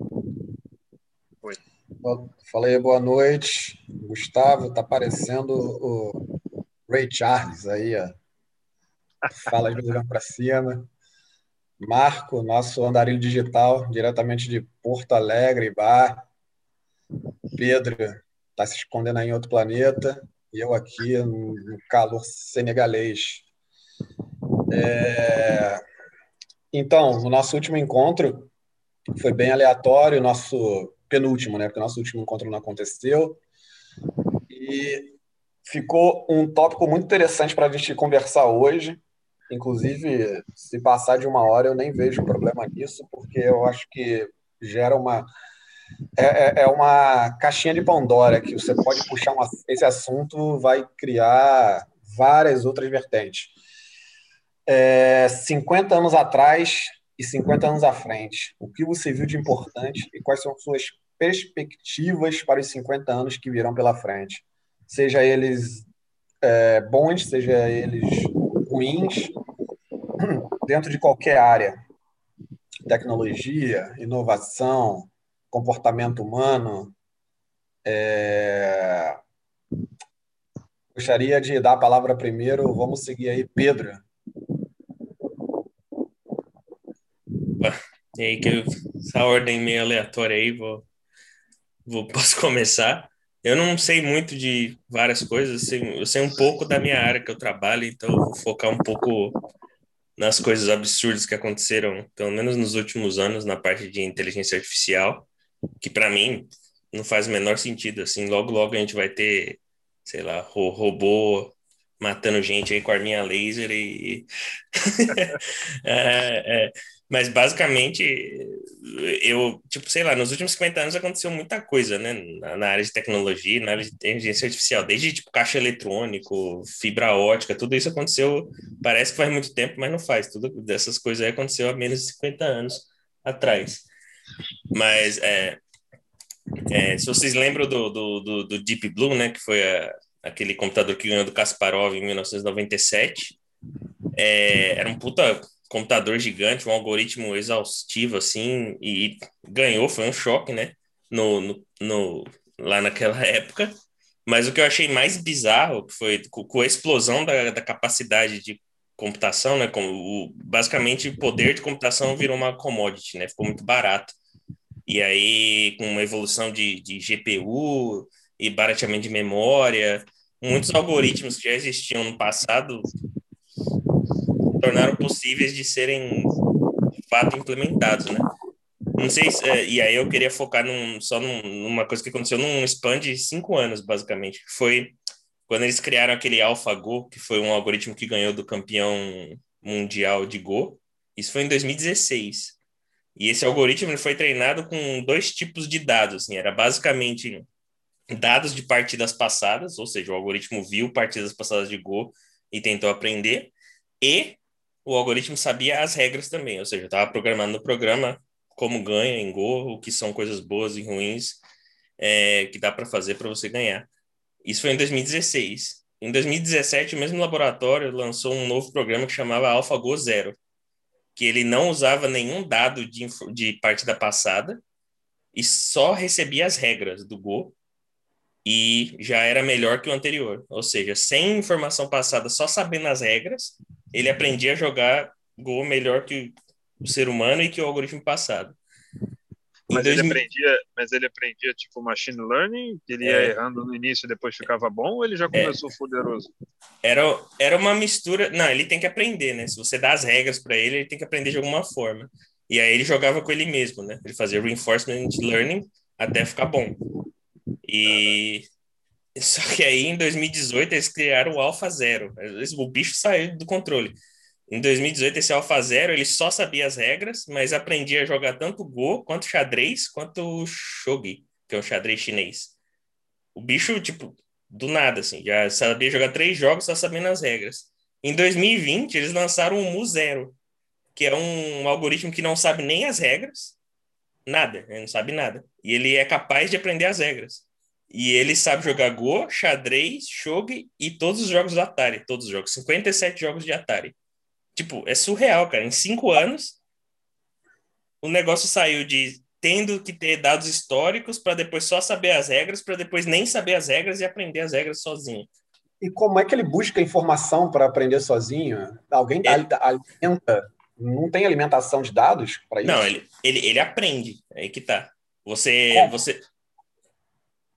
Oi. Fala aí, boa noite. Gustavo, tá parecendo o Ray Charles aí, ó. Fala de olhando para cima. Marco, nosso andarilho digital, diretamente de Porto Alegre, Bar. Pedro está se escondendo aí em outro planeta. E eu aqui no calor senegalês. É... Então, no nosso último encontro, foi bem aleatório, nosso penúltimo, né? Porque o nosso último encontro não aconteceu. E ficou um tópico muito interessante para a gente conversar hoje. Inclusive, se passar de uma hora, eu nem vejo problema nisso, porque eu acho que gera uma. É, é, é uma caixinha de Pandora que você pode puxar uma, esse assunto, vai criar várias outras vertentes. É, 50 anos atrás e 50 anos à frente, o que você viu de importante e quais são suas perspectivas para os 50 anos que virão pela frente? Seja eles é, bons, seja eles ruins, dentro de qualquer área. Tecnologia, inovação, comportamento humano. É... Gostaria de dar a palavra primeiro, vamos seguir aí, Pedro. E aí, que essa ordem meio aleatória aí, vou, vou posso começar. Eu não sei muito de várias coisas, eu sei, eu sei um pouco da minha área que eu trabalho, então eu vou focar um pouco nas coisas absurdas que aconteceram, pelo menos nos últimos anos, na parte de inteligência artificial, que para mim não faz o menor sentido. Assim, logo, logo a gente vai ter, sei lá, robô matando gente aí com arminha laser e. é, é, mas basicamente, eu, tipo, sei lá, nos últimos 50 anos aconteceu muita coisa, né? Na, na, área de tecnologia, na área de inteligência artificial, desde tipo caixa eletrônico, fibra ótica, tudo isso aconteceu, parece que faz muito tempo, mas não faz. Tudo dessas coisas aí aconteceu há menos de 50 anos atrás. Mas é, é, se vocês lembram do, do, do, do, Deep Blue, né, que foi a, aquele computador que ganhou do Kasparov em 1997, é, era um puta computador gigante, um algoritmo exaustivo, assim, e ganhou, foi um choque, né? No, no, no, lá naquela época. Mas o que eu achei mais bizarro foi com a explosão da, da capacidade de computação, né? Como o, basicamente o poder de computação virou uma commodity, né? Ficou muito barato. E aí, com uma evolução de, de GPU e barateamento de memória, muitos algoritmos que já existiam no passado tornaram possíveis de serem de fato implementados, né? Não sei se, é, e aí eu queria focar num, só num, numa coisa que aconteceu num span de cinco anos, basicamente. Foi quando eles criaram aquele AlphaGo, que foi um algoritmo que ganhou do campeão mundial de Go. Isso foi em 2016. E esse algoritmo foi treinado com dois tipos de dados. Assim, era basicamente dados de partidas passadas, ou seja, o algoritmo viu partidas passadas de Go e tentou aprender, e o algoritmo sabia as regras também, ou seja, estava programando no programa como ganha em Go, o que são coisas boas e ruins é, que dá para fazer para você ganhar. Isso foi em 2016. Em 2017, o mesmo laboratório lançou um novo programa que chamava AlphaGo Zero, que ele não usava nenhum dado de, de partida passada e só recebia as regras do Go e já era melhor que o anterior. Ou seja, sem informação passada, só sabendo as regras, ele aprendia a jogar Go melhor que o ser humano e que o algoritmo passado. Mas ele, aprendia, mas ele aprendia tipo machine learning, ele ia é. errando no início e depois ficava bom, ou ele já é. começou é. poderoso? Era, era uma mistura. Não, ele tem que aprender, né? Se você dá as regras para ele, ele tem que aprender de alguma forma. E aí ele jogava com ele mesmo, né? Ele fazia reinforcement learning até ficar bom. E só que aí em 2018 eles criaram o Alpha Zero. O bicho saiu do controle. Em 2018 esse Alpha Zero ele só sabia as regras, mas aprendia a jogar tanto Go quanto xadrez quanto Shogi, que é o xadrez chinês. O bicho tipo do nada assim, já sabia jogar três jogos só sabendo as regras. Em 2020 eles lançaram o Mu Zero, que é um algoritmo que não sabe nem as regras, nada, ele não sabe nada. E ele é capaz de aprender as regras. E ele sabe jogar Go, xadrez, shogi e todos os jogos do Atari. Todos os jogos. 57 jogos de Atari. Tipo, é surreal, cara. Em cinco anos, o negócio saiu de tendo que ter dados históricos para depois só saber as regras, para depois nem saber as regras e aprender as regras sozinho. E como é que ele busca informação para aprender sozinho? Alguém é. alimenta? Não tem alimentação de dados para isso? Não, ele, ele, ele aprende. É aí que tá. Você, é. você,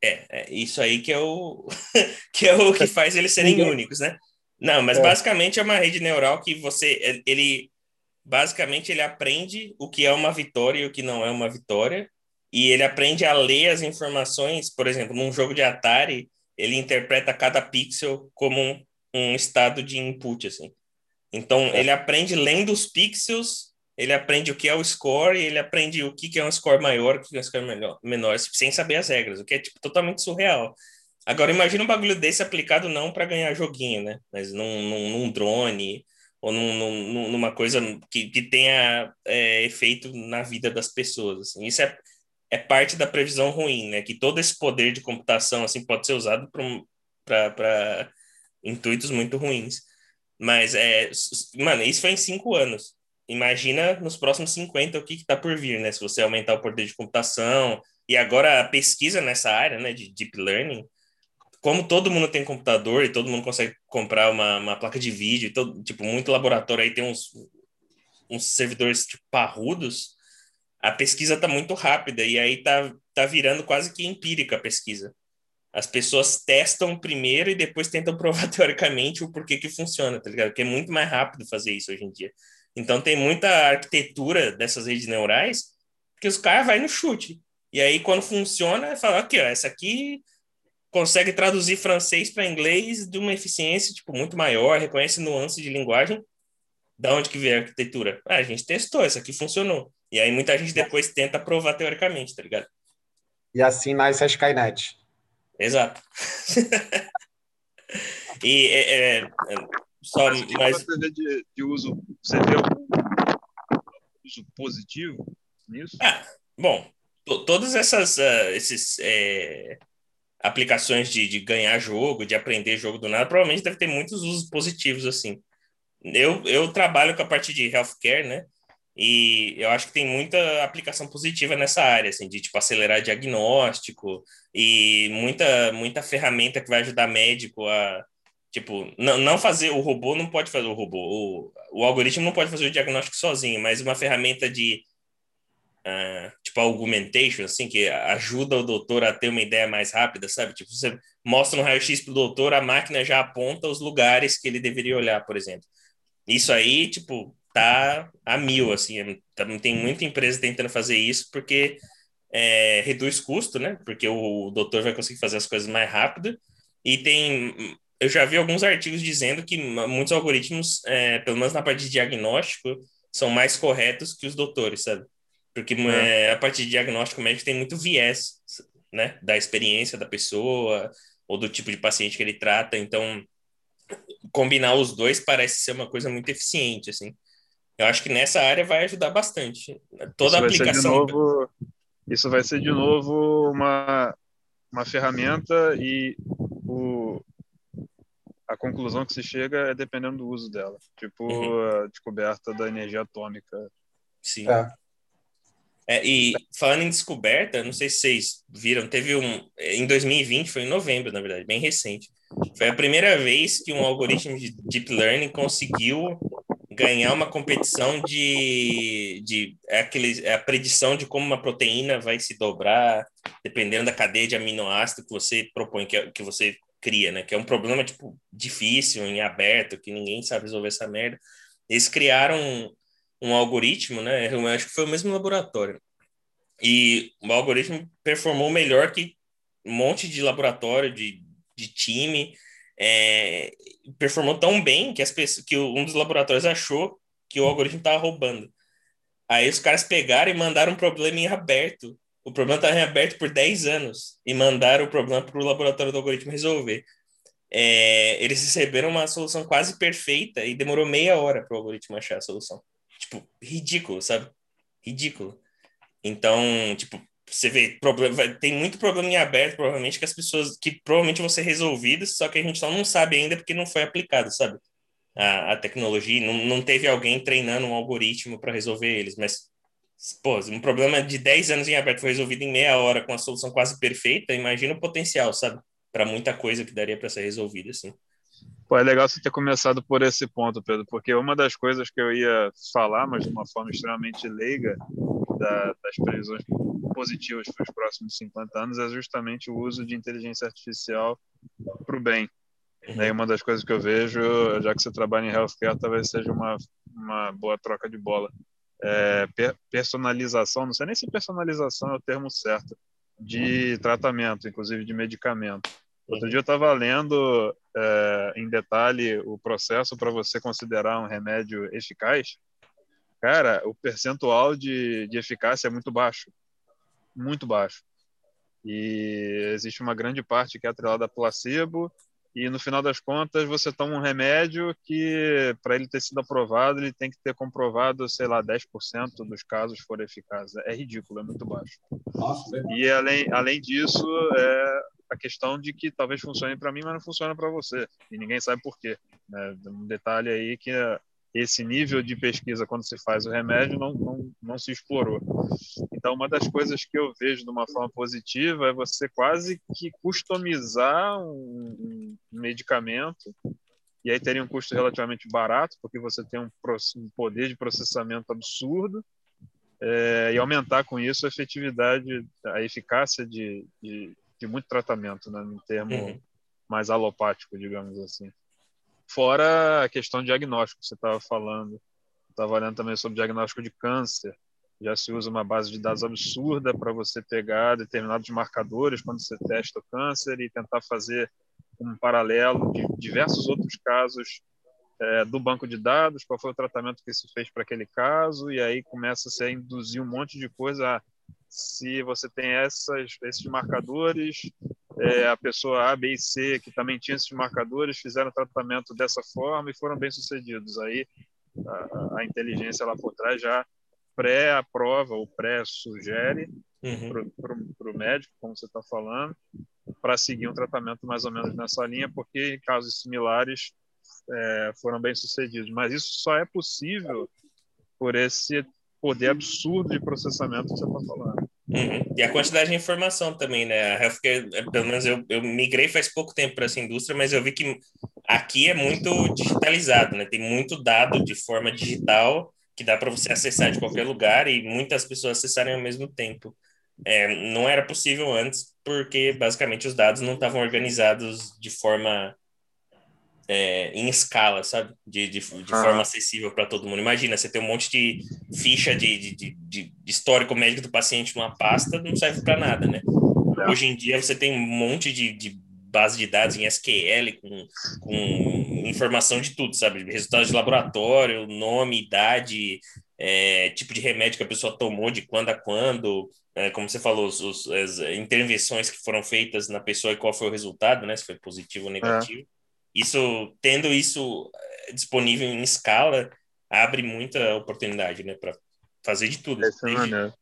é, é, isso aí que é o que é o que faz eles serem únicos, né? Não, mas é. basicamente é uma rede neural que você ele basicamente ele aprende o que é uma vitória e o que não é uma vitória e ele aprende a ler as informações, por exemplo, num jogo de Atari, ele interpreta cada pixel como um, um estado de input assim. Então, é. ele aprende lendo os pixels ele aprende o que é o score e ele aprende o que é um score maior, o que é um score menor, menor sem saber as regras, o que é tipo, totalmente surreal. Agora, imagina um bagulho desse aplicado não para ganhar joguinho, né? Mas num, num, num drone ou num, num, numa coisa que, que tenha é, efeito na vida das pessoas. Assim. Isso é, é parte da previsão ruim, né? Que todo esse poder de computação assim pode ser usado para intuitos muito ruins. Mas, é, mano, isso foi em cinco anos imagina nos próximos 50 o que está por vir, né? Se você aumentar o poder de computação e agora a pesquisa nessa área, né, de deep learning, como todo mundo tem computador e todo mundo consegue comprar uma, uma placa de vídeo, todo, tipo, muito laboratório aí tem uns, uns servidores tipo, parrudos, a pesquisa está muito rápida e aí tá, tá virando quase que empírica a pesquisa. As pessoas testam primeiro e depois tentam provar teoricamente o porquê que funciona, tá ligado? Porque é muito mais rápido fazer isso hoje em dia. Então tem muita arquitetura dessas redes neurais que os caras vai no chute. E aí quando funciona, fala aqui, ó, essa aqui consegue traduzir francês para inglês de uma eficiência tipo muito maior, reconhece nuances de linguagem. Da onde que veio a arquitetura? Ah, a gente testou, essa aqui funcionou. E aí muita gente depois tenta provar teoricamente, tá ligado? E assim nasce a Skynet. Exato. e é, é, só mais... de, de uso, você vê algum uso positivo nisso? Ah, bom, todas essas uh, esses, é, aplicações de, de ganhar jogo, de aprender jogo do nada, provavelmente deve ter muitos usos positivos, assim. Eu, eu trabalho com a parte de healthcare, né? E eu acho que tem muita aplicação positiva nessa área, assim, de tipo acelerar diagnóstico e muita muita ferramenta que vai ajudar médico a Tipo, não, não fazer, o robô não pode fazer o robô, o, o algoritmo não pode fazer o diagnóstico sozinho, mas uma ferramenta de, uh, tipo, augmentation, assim, que ajuda o doutor a ter uma ideia mais rápida, sabe? Tipo, você mostra um raio-x pro doutor, a máquina já aponta os lugares que ele deveria olhar, por exemplo. Isso aí, tipo, tá a mil, assim, tá, tem muita empresa tentando fazer isso porque é, reduz custo, né? Porque o doutor vai conseguir fazer as coisas mais rápido e tem eu já vi alguns artigos dizendo que muitos algoritmos, é, pelo menos na parte de diagnóstico, são mais corretos que os doutores, sabe? Porque é. É, a parte de diagnóstico médico tem muito viés, né? Da experiência da pessoa ou do tipo de paciente que ele trata. Então, combinar os dois parece ser uma coisa muito eficiente, assim. Eu acho que nessa área vai ajudar bastante. Toda isso a aplicação. Novo, isso vai ser de novo uma, uma ferramenta e o, a conclusão que se chega é dependendo do uso dela. Tipo uhum. a descoberta da energia atômica. Sim. É. É, e falando em descoberta, não sei se vocês viram, teve um. Em 2020, foi em novembro, na verdade, bem recente. Foi a primeira vez que um algoritmo de deep learning conseguiu ganhar uma competição de, de é aquele, é a predição de como uma proteína vai se dobrar, dependendo da cadeia de aminoácido que você propõe, que, que você cria, né? Que é um problema, tipo, difícil, em aberto, que ninguém sabe resolver essa merda. Eles criaram um, um algoritmo, né? Eu acho que foi o mesmo laboratório. E o algoritmo performou melhor que um monte de laboratório, de, de time. É, performou tão bem que, as pessoas, que um dos laboratórios achou que o algoritmo estava roubando. Aí os caras pegaram e mandaram um problema em aberto o problema estava em aberto por 10 anos e mandaram o problema para o laboratório do algoritmo resolver. É, eles receberam uma solução quase perfeita e demorou meia hora para o algoritmo achar a solução. Tipo, ridículo, sabe? Ridículo. Então, tipo, você vê, tem muito problema em aberto, provavelmente, que as pessoas, que provavelmente vão ser resolvidos, só que a gente só não sabe ainda porque não foi aplicado, sabe? A, a tecnologia, não, não teve alguém treinando um algoritmo para resolver eles, mas pô, um problema de 10 anos em aberto foi resolvido em meia hora com a solução quase perfeita, imagina o potencial, sabe? Para muita coisa que daria para ser resolvida, assim. Pô, é legal você ter começado por esse ponto, Pedro, porque uma das coisas que eu ia falar, mas de uma forma extremamente leiga, da, das previsões positivas para os próximos 50 anos é justamente o uso de inteligência artificial para o bem. Uhum. E uma das coisas que eu vejo, já que você trabalha em healthcare, talvez seja uma, uma boa troca de bola. É, personalização, não sei nem se personalização é o termo certo, de tratamento, inclusive de medicamento. Outro dia eu estava lendo é, em detalhe o processo para você considerar um remédio eficaz. Cara, o percentual de, de eficácia é muito baixo. Muito baixo. E existe uma grande parte que é atrelada a placebo e no final das contas você toma um remédio que para ele ter sido aprovado ele tem que ter comprovado sei lá 10% dos casos for eficaz é ridículo é muito baixo. Nossa, e além além disso é a questão de que talvez funcione para mim mas não funciona para você. E ninguém sabe por quê né? um detalhe aí que esse nível de pesquisa quando se faz o remédio não, não, não se explorou. Então, uma das coisas que eu vejo de uma forma positiva é você quase que customizar um, um medicamento e aí teria um custo relativamente barato, porque você tem um, um poder de processamento absurdo é, e aumentar com isso a efetividade, a eficácia de, de, de muito tratamento, né, no termo uhum. mais alopático, digamos assim. Fora a questão de diagnóstico que você estava falando. Estava olhando também sobre diagnóstico de câncer. Já se usa uma base de dados absurda para você pegar determinados marcadores quando você testa o câncer e tentar fazer um paralelo de diversos outros casos é, do banco de dados, qual foi o tratamento que se fez para aquele caso, e aí começa a induzir um monte de coisa. Ah, se você tem essas, esses marcadores, é, a pessoa A, B e C, que também tinha esses marcadores, fizeram tratamento dessa forma e foram bem-sucedidos. Aí a, a, inteligência lá por trás já pré-aprova ou pré-sugere uhum. para o médico, como você está falando, para seguir um tratamento mais ou menos nessa linha, porque em casos similares é, foram bem-sucedidos. Mas isso só é possível por esse poder absurdo de processamento que você está falando. Uhum. E a quantidade de informação também, né? A healthcare, é, pelo menos eu, eu migrei faz pouco tempo para essa indústria, mas eu vi que aqui é muito digitalizado, né? Tem muito dado de forma digital que dá para você acessar de qualquer lugar e muitas pessoas acessarem ao mesmo tempo. É, não era possível antes, porque basicamente os dados não estavam organizados de forma é, em escala, sabe? De, de, de forma acessível para todo mundo. Imagina, você tem um monte de ficha de, de, de, histórico médico do paciente numa pasta, não serve para nada, né? É. Hoje em dia você tem um monte de, de base de dados em SQL com, com informação de tudo, sabe? Resultados de laboratório, nome, idade, é, tipo de remédio que a pessoa tomou, de quando a quando, é, como você falou, os, os, as intervenções que foram feitas na pessoa e qual foi o resultado, né? Se foi positivo ou negativo. É isso tendo isso eh, disponível em escala abre muita oportunidade, né, para fazer de tudo. É desde...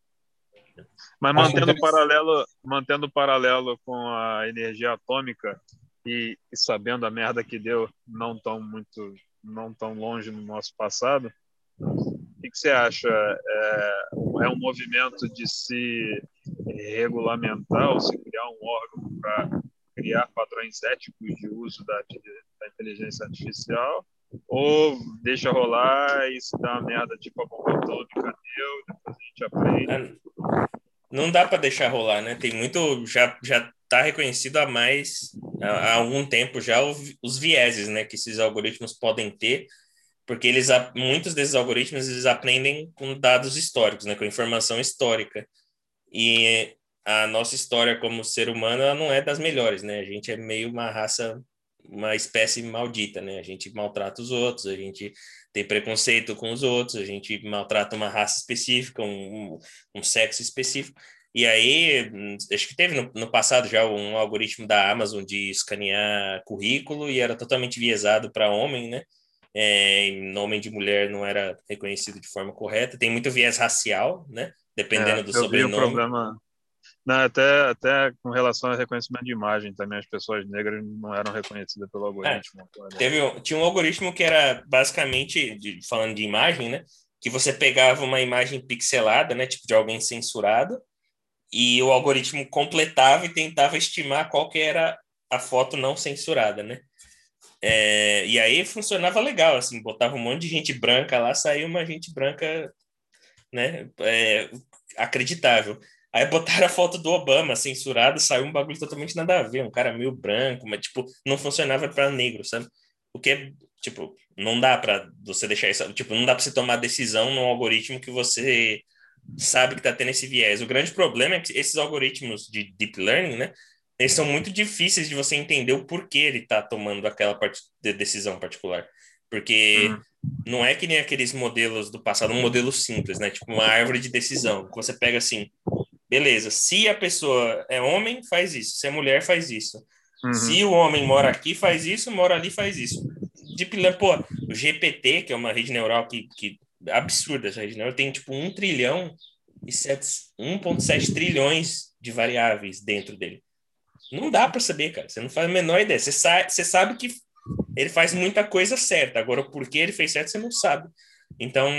Mas mantendo o paralelo, mantendo paralelo com a energia atômica e, e, sabendo a merda que deu, não tão muito, não tão longe no nosso passado, o que, que você acha? É, é um movimento de se regulamentar ou se criar um órgão para criar padrões éticos de uso da, da inteligência artificial, ou deixa rolar e se dá uma merda tipo a bomba atômica deu, depois a gente aprende. É, não dá para deixar rolar, né? Tem muito já já está reconhecido há mais há, algum tempo já os vieses, né, que esses algoritmos podem ter, porque eles muitos desses algoritmos eles aprendem com dados históricos, né, com informação histórica. E a nossa história como ser humano não é das melhores, né? A gente é meio uma raça, uma espécie maldita, né? A gente maltrata os outros, a gente tem preconceito com os outros, a gente maltrata uma raça específica, um, um sexo específico. E aí, acho que teve no, no, passado já um algoritmo da Amazon de escanear currículo e era totalmente viesado para homem, né? É, nome de mulher não era reconhecido de forma correta. Tem muito viés racial, né? Dependendo é, do sobrenome. Vi o problema, não, até, até com relação ao reconhecimento de imagem também, as pessoas negras não eram reconhecidas pelo algoritmo. É, teve, tinha um algoritmo que era basicamente, de, falando de imagem, né? que você pegava uma imagem pixelada, né, tipo de alguém censurado, e o algoritmo completava e tentava estimar qual que era a foto não censurada, né? É, e aí funcionava legal, assim, botava um monte de gente branca lá, saiu uma gente branca, né, é, acreditável. Aí botaram a foto do Obama censurado, saiu um bagulho totalmente nada a ver, um cara meio branco, mas, tipo, não funcionava para negro, sabe? O que é, tipo, não dá para você deixar isso, tipo, não dá para você tomar decisão num algoritmo que você sabe que tá tendo esse viés. O grande problema é que esses algoritmos de deep learning, né, eles são muito difíceis de você entender o porquê ele está tomando aquela de decisão particular. Porque uhum. não é que nem aqueles modelos do passado, um modelo simples, né? Tipo uma árvore de decisão. Você pega assim, beleza, se a pessoa é homem, faz isso. Se é mulher, faz isso. Uhum. Se o homem mora aqui, faz isso, mora ali, faz isso. Deep Learning, pô, o GPT, que é uma rede neural que, que absurda essa rede neural, tem tipo um trilhão e 1,7 trilhões de variáveis dentro dele. Não dá para saber, cara. Você não faz a menor ideia. Você, sa você sabe que ele faz muita coisa certa. Agora, o porquê ele fez certo, você não sabe. Então,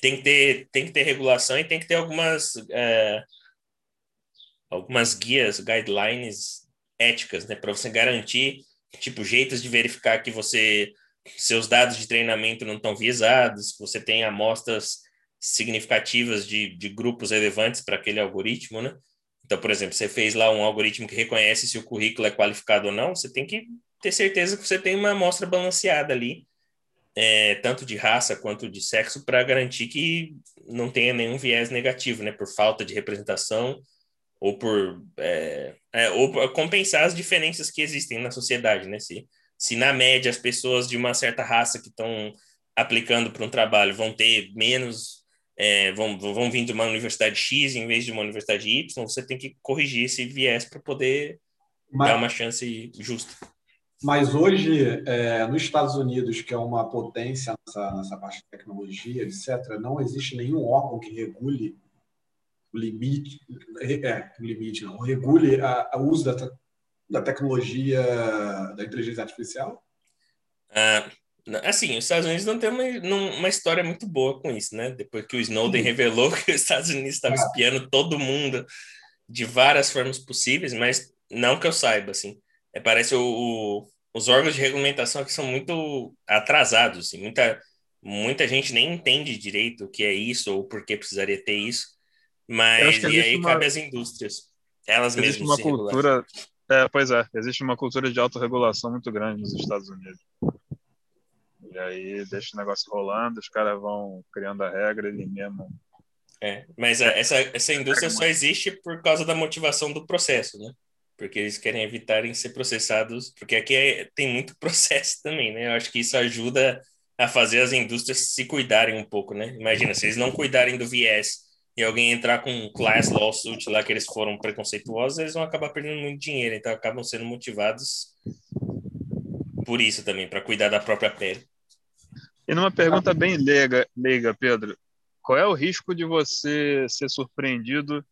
tem que ter, tem que ter regulação e tem que ter algumas, é, algumas guias, guidelines éticas, né? Para você garantir, tipo, jeitos de verificar que você seus dados de treinamento não estão viesados, você tem amostras significativas de, de grupos relevantes para aquele algoritmo, né? Então, por exemplo, você fez lá um algoritmo que reconhece se o currículo é qualificado ou não, você tem que ter certeza que você tem uma amostra balanceada ali, é, tanto de raça quanto de sexo, para garantir que não tenha nenhum viés negativo, né, por falta de representação ou por é, é, ou compensar as diferenças que existem na sociedade, né? Se, se na média as pessoas de uma certa raça que estão aplicando para um trabalho vão ter menos é, vão, vão vir de uma universidade X em vez de uma universidade Y, você tem que corrigir esse viés para poder mas, dar uma chance justa. Mas hoje, é, nos Estados Unidos, que é uma potência nessa, nessa parte de tecnologia, etc., não existe nenhum órgão que regule o limite, é, o limite não, regule o uso da, da tecnologia da inteligência artificial? Ah, Assim, os Estados Unidos não tem uma, uma história muito boa com isso, né? Depois que o Snowden revelou que os Estados Unidos estavam espiando todo mundo de várias formas possíveis, mas não que eu saiba, assim. É, parece o, o, os órgãos de regulamentação aqui são muito atrasados, assim. Muita, muita gente nem entende direito o que é isso ou por que precisaria ter isso. Mas e aí uma... cabe às indústrias. Elas existe mesmas uma cultura, é, pois é, existe uma cultura de autorregulação muito grande nos Estados Unidos. E aí deixa o negócio rolando, os caras vão criando a regra, ele mesmo. É, mas a, essa, essa indústria só existe por causa da motivação do processo, né? Porque eles querem evitarem ser processados, porque aqui é, tem muito processo também, né? Eu acho que isso ajuda a fazer as indústrias se cuidarem um pouco, né? Imagina, se eles não cuidarem do viés e alguém entrar com um class lawsuit lá que eles foram preconceituosos, eles vão acabar perdendo muito dinheiro, então acabam sendo motivados por isso também, para cuidar da própria pele. E numa pergunta bem leiga, leiga, Pedro, qual é o risco de você ser surpreendido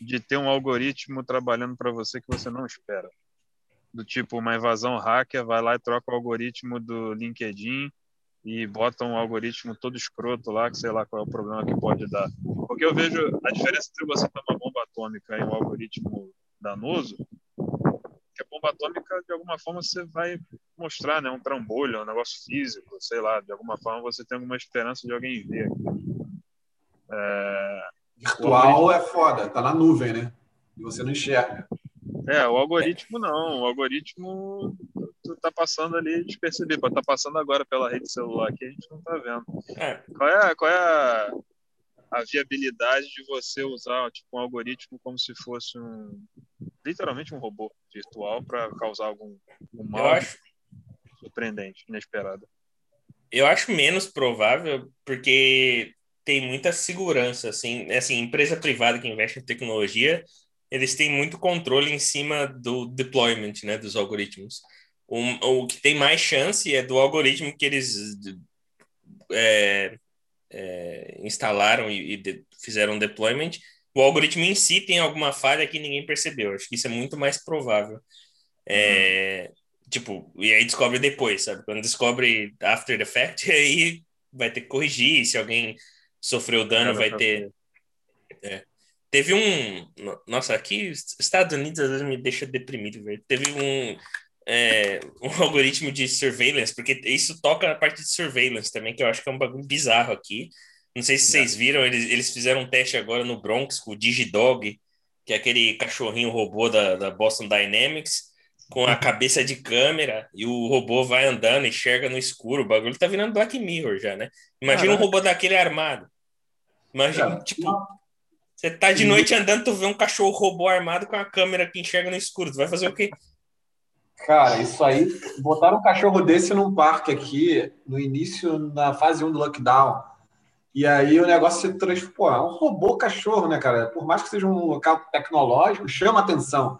de ter um algoritmo trabalhando para você que você não espera? Do tipo, uma invasão hacker vai lá e troca o algoritmo do LinkedIn e bota um algoritmo todo escroto lá, que sei lá qual é o problema que pode dar. Porque eu vejo a diferença entre você ter uma bomba atômica e um algoritmo danoso que a bomba atômica, de alguma forma, você vai mostrar, né? Um trambolho, um negócio físico, sei lá, de alguma forma você tem alguma esperança de alguém ver. É... Virtual é foda, tá na nuvem, né? E você não enxerga. É, o algoritmo não. O algoritmo tu tá passando ali despercebido. Tá passando agora pela rede celular aqui, a gente não tá vendo. É. Qual é, qual é a, a viabilidade de você usar tipo, um algoritmo como se fosse um literalmente um robô virtual para causar algum, algum mal acho... surpreendente, inesperado. Eu acho menos provável porque tem muita segurança, assim, assim, empresa privada que investe em tecnologia, eles têm muito controle em cima do deployment, né, dos algoritmos. O, o que tem mais chance é do algoritmo que eles é, é, instalaram e, e de, fizeram deployment, o algoritmo em si tem alguma falha que ninguém percebeu. Acho que isso é muito mais provável. É, uhum. Tipo, e aí descobre depois, sabe? Quando descobre after the fact, aí vai ter que corrigir, se alguém sofreu dano, vai ter. É. Teve um. Nossa, aqui, Estados Unidos às vezes me deixa deprimido, velho. Teve um, é, um algoritmo de surveillance, porque isso toca na parte de surveillance também, que eu acho que é um bagulho bizarro aqui. Não sei se vocês viram, eles, eles fizeram um teste agora no Bronx com o Digidog, que é aquele cachorrinho robô da, da Boston Dynamics, com a uhum. cabeça de câmera, e o robô vai andando, enxerga no escuro. O bagulho tá virando Black Mirror já, né? Imagina Caraca. um robô daquele armado. Imagina, tipo, você tá de noite andando, tu vê um cachorro robô armado com a câmera que enxerga no escuro. Tu vai fazer o quê? Cara, isso aí. Botaram um cachorro desse num parque aqui, no início, na fase 1 do lockdown. E aí o negócio se transformou. É um robô cachorro, né, cara? Por mais que seja um local tecnológico, chama atenção.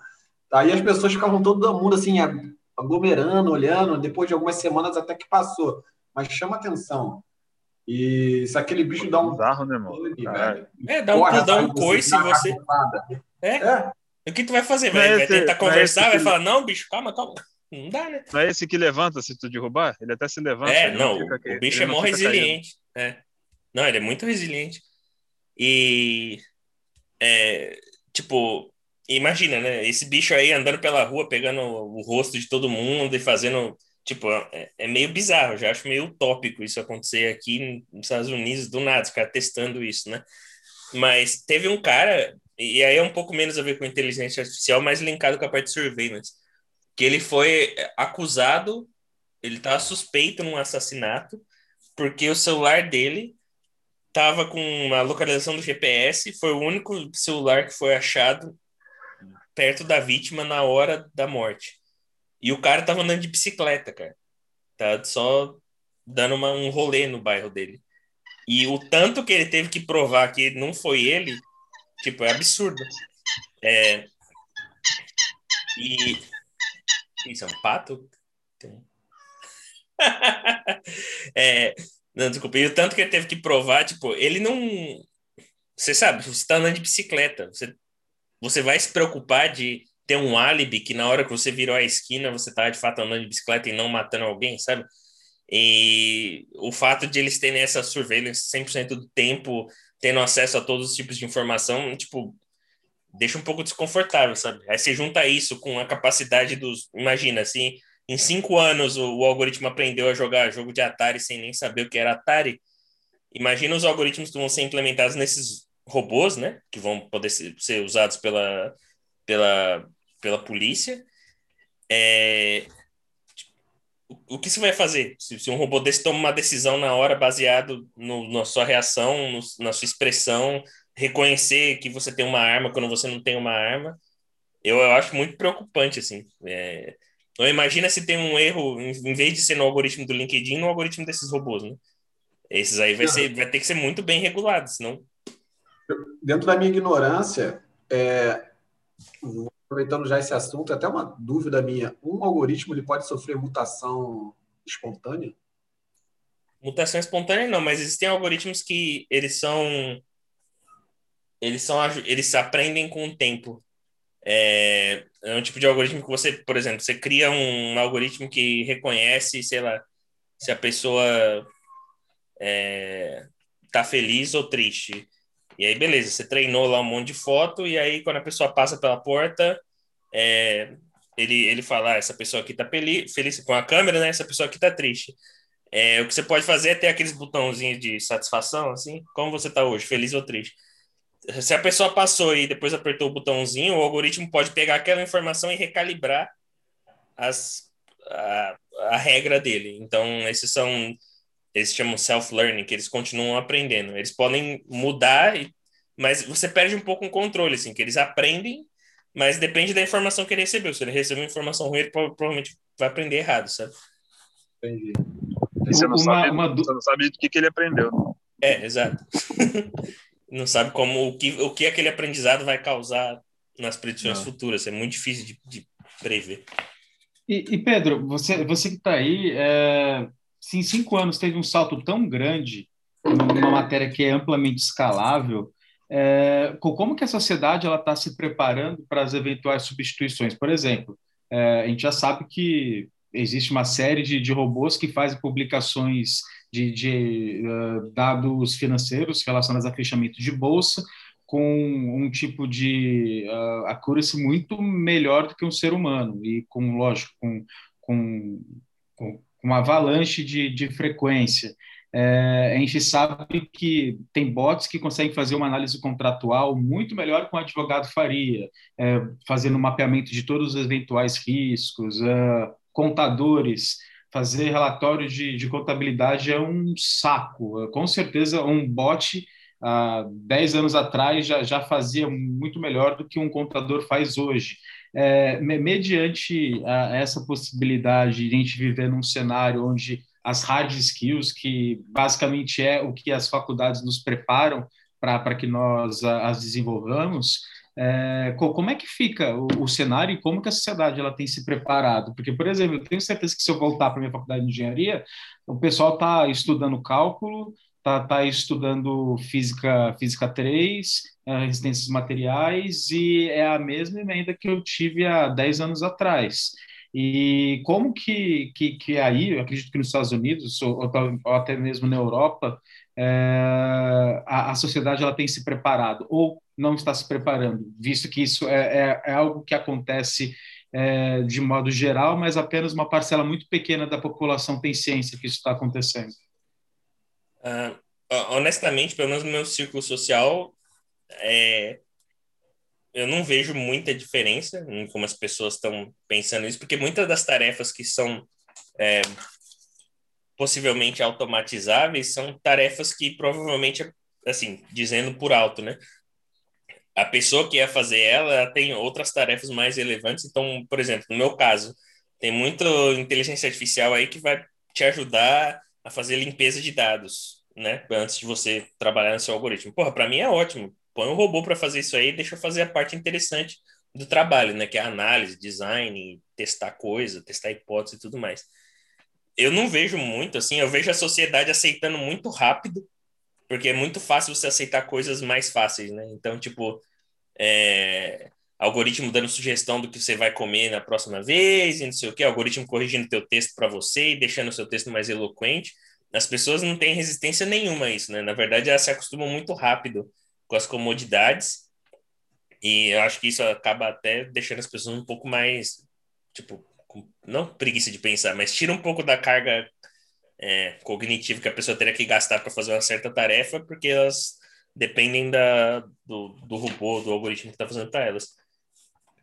Aí as pessoas ficavam todo mundo assim, aglomerando, olhando. Depois de algumas semanas até que passou. Mas chama atenção. E se aquele bicho dá um. Bizarro, né, irmão? É, dá um, Porra, dá um coice e você. É? é? O que tu vai fazer? Vai, é vai tentar conversar, vai que... falar, não, bicho, calma, calma. Não dá, né? Não é esse que levanta se tu derrubar? Ele até se levanta. É, não, não o bicho é mó resiliente. É. Não, ele é muito resiliente. E. É, tipo, imagina, né? Esse bicho aí andando pela rua, pegando o rosto de todo mundo e fazendo. Tipo, é, é meio bizarro, já acho meio utópico isso acontecer aqui nos Estados Unidos, do nada, os caras testando isso, né? Mas teve um cara e aí é um pouco menos a ver com inteligência artificial, mais linkado com a parte de surveillance, que ele foi acusado, ele estava suspeito num assassinato, porque o celular dele estava com uma localização do GPS, foi o único celular que foi achado perto da vítima na hora da morte. E o cara estava andando de bicicleta, cara. Tá só dando uma, um rolê no bairro dele. E o tanto que ele teve que provar que não foi ele, Tipo, é absurdo. É... E. Isso é um pato? É... Não, desculpa. E o tanto que ele teve que provar, tipo, ele não. Você sabe, você está andando de bicicleta. Você, você vai se preocupar de ter um álibi que na hora que você virou a esquina, você tá de fato andando de bicicleta e não matando alguém, sabe? E o fato de eles terem essa surveillance 100% do tempo tendo acesso a todos os tipos de informação, tipo, deixa um pouco desconfortável, sabe? Aí você junta isso com a capacidade dos. Imagina, assim, em cinco anos o, o, algoritmo aprendeu a jogar jogo de Atari sem nem saber o que era Atari. Imagina os algoritmos que vão ser implementados nesses robôs, né? Que vão poder ser, ser usados pela, pela, pela polícia. É, o que você vai fazer se, se, um robô desse toma uma decisão na hora baseado no, na sua reação, no, na sua expressão, reconhecer que você tem uma arma quando você não tem uma arma? Eu, eu acho muito preocupante, assim. É... Então, imagina se tem um erro, em, vez de ser no algoritmo do LinkedIn, no algoritmo desses robôs, né? Esses aí vai, ser, vai ter que ser muito bem regulados, senão... Dentro da minha ignorância, é, aproveitando já esse assunto, até uma dúvida minha: um algoritmo ele pode sofrer mutação espontânea? Mutação espontânea não, mas existem algoritmos que eles são eles são eles aprendem com o tempo. É, é um tipo de algoritmo que você, por exemplo, você cria um algoritmo que reconhece, sei lá, se a pessoa é, tá feliz ou triste. E aí, beleza, você treinou lá um monte de foto, e aí, quando a pessoa passa pela porta, é, ele, ele fala: ah, essa pessoa aqui tá feliz com a câmera, né? Essa pessoa aqui tá triste. É, o que você pode fazer é ter aqueles botãozinhos de satisfação, assim, como você tá hoje, feliz ou triste. Se a pessoa passou e depois apertou o botãozinho, o algoritmo pode pegar aquela informação e recalibrar as, a, a regra dele. Então, esses são eles chamam self-learning, que eles continuam aprendendo. Eles podem mudar, mas você perde um pouco o controle, assim, que eles aprendem, mas depende da informação que ele recebeu. Se ele recebeu informação ruim, ele provavelmente vai aprender errado, sabe? Entendi. você, não uma, sabe, uma... você não sabe do que, que ele aprendeu. É, exato. não sabe como o que, o que aquele aprendizado vai causar nas predições não. futuras. É muito difícil de, de prever. E, e, Pedro, você, você que está aí, é, se em cinco anos teve um salto tão grande numa matéria que é amplamente escalável, é, como que a sociedade ela está se preparando para as eventuais substituições? Por exemplo, é, a gente já sabe que existe uma série de, de robôs que fazem publicações de, de uh, dados financeiros relacionados a fechamento de bolsa, com um tipo de uh, accuracy muito melhor do que um ser humano e com, lógico, com, com, com uma avalanche de, de frequência. É, a gente sabe que tem bots que conseguem fazer uma análise contratual muito melhor que um advogado faria, é, fazendo um mapeamento de todos os eventuais riscos, é, contadores, fazer relatório de, de contabilidade é um saco. Com certeza, um bot há 10 anos atrás já, já fazia muito melhor do que um contador faz hoje. É, mediante a, essa possibilidade de a gente viver num cenário onde as hard skills, que basicamente é o que as faculdades nos preparam para que nós as desenvolvamos, é, como é que fica o, o, cenário e como que a sociedade ela tem se preparado? Porque, por exemplo, eu tenho certeza que se eu voltar para a minha faculdade de engenharia, o pessoal está estudando cálculo, está tá estudando física, física 3, é, resistências materiais, e é a mesma emenda que eu tive há 10 anos atrás. E como que, que, que aí, eu acredito que nos Estados Unidos, ou, ou até mesmo na Europa, é, a, a, sociedade ela tem se preparado, ou não está se preparando, visto que isso é, é, é algo que acontece é, de modo geral, mas apenas uma parcela muito pequena da população tem ciência que isso está acontecendo. Uh, honestamente, pelo menos no meu círculo social, é, eu não vejo muita diferença em como as pessoas estão pensando isso, porque muitas das tarefas que são é, possivelmente automatizáveis são tarefas que provavelmente, assim, dizendo por alto, né? A pessoa que ia fazer ela tem outras tarefas mais relevantes. Então, por exemplo, no meu caso, tem muita inteligência artificial aí que vai te ajudar a fazer limpeza de dados, né? Antes de você trabalhar no seu algoritmo. Porra, para mim é ótimo põe um robô para fazer isso aí, deixa eu fazer a parte interessante do trabalho, né? Que é análise, design, testar coisa, testar hipótese e tudo mais. Eu não vejo muito, assim, eu vejo a sociedade aceitando muito rápido, porque é muito fácil você aceitar coisas mais fáceis, né? Então, tipo, é, algoritmo dando sugestão do que você vai comer na próxima vez, e não sei o que, algoritmo corrigindo teu texto para você e deixando o seu texto mais eloquente. As pessoas não têm resistência nenhuma a isso, né? Na verdade, elas se acostumam muito rápido com as comodidades. E eu acho que isso acaba até deixando as pessoas um pouco mais, tipo, não preguiça de pensar, mas tira um pouco da carga é, cognitiva que a pessoa teria que gastar para fazer uma certa tarefa, porque elas dependem da, do, do robô, do algoritmo que está fazendo para elas.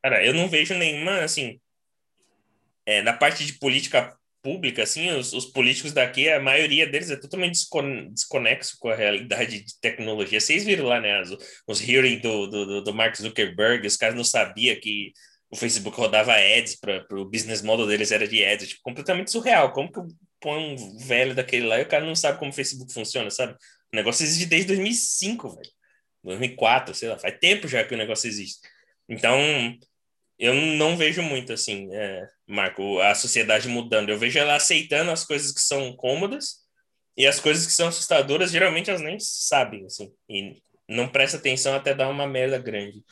Cara, eu não vejo nenhuma, assim, é, na parte de política pública, assim, os, os, políticos daqui, a maioria deles é totalmente desconexo com a realidade de tecnologia. Vocês viram lá, né, os, os hearings do, do, do Mark Zuckerberg, os caras não sabiam que o Facebook rodava ads, para o business model deles era de ads, tipo, completamente surreal. Como que põe um velho daquele lá e o cara não sabe como o Facebook funciona, sabe? O negócio existe desde 2005, velho. 2004, sei lá, faz tempo já que o negócio existe. Então, eu não vejo muito assim, é, Marco, a sociedade mudando. Eu vejo ela aceitando as coisas que são cômodas e as coisas que são assustadoras, geralmente elas nem sabem, assim, e não presta atenção até dar uma merda grande.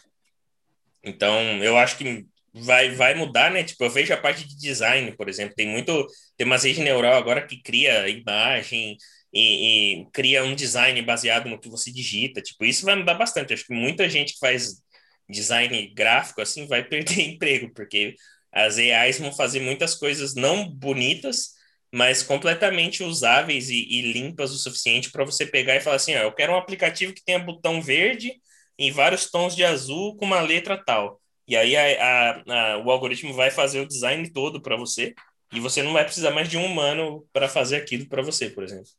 Então, eu acho que vai, vai mudar, né? Tipo, eu vejo a parte de design, por exemplo, tem muito, tem uma rede neural agora que cria imagem e, e cria um design baseado no que você digita. Tipo, isso vai mudar bastante. Acho que muita gente que faz design gráfico assim vai perder emprego, porque as AIs vão fazer muitas coisas não bonitas, mas completamente usáveis e, e limpas o suficiente para você pegar e falar assim: ó, eu quero um aplicativo que tenha botão verde em vários tons de azul com uma letra tal. E aí a, a, a, o algoritmo vai fazer o design todo para você e você não vai precisar mais de um humano para fazer aquilo para você, por exemplo.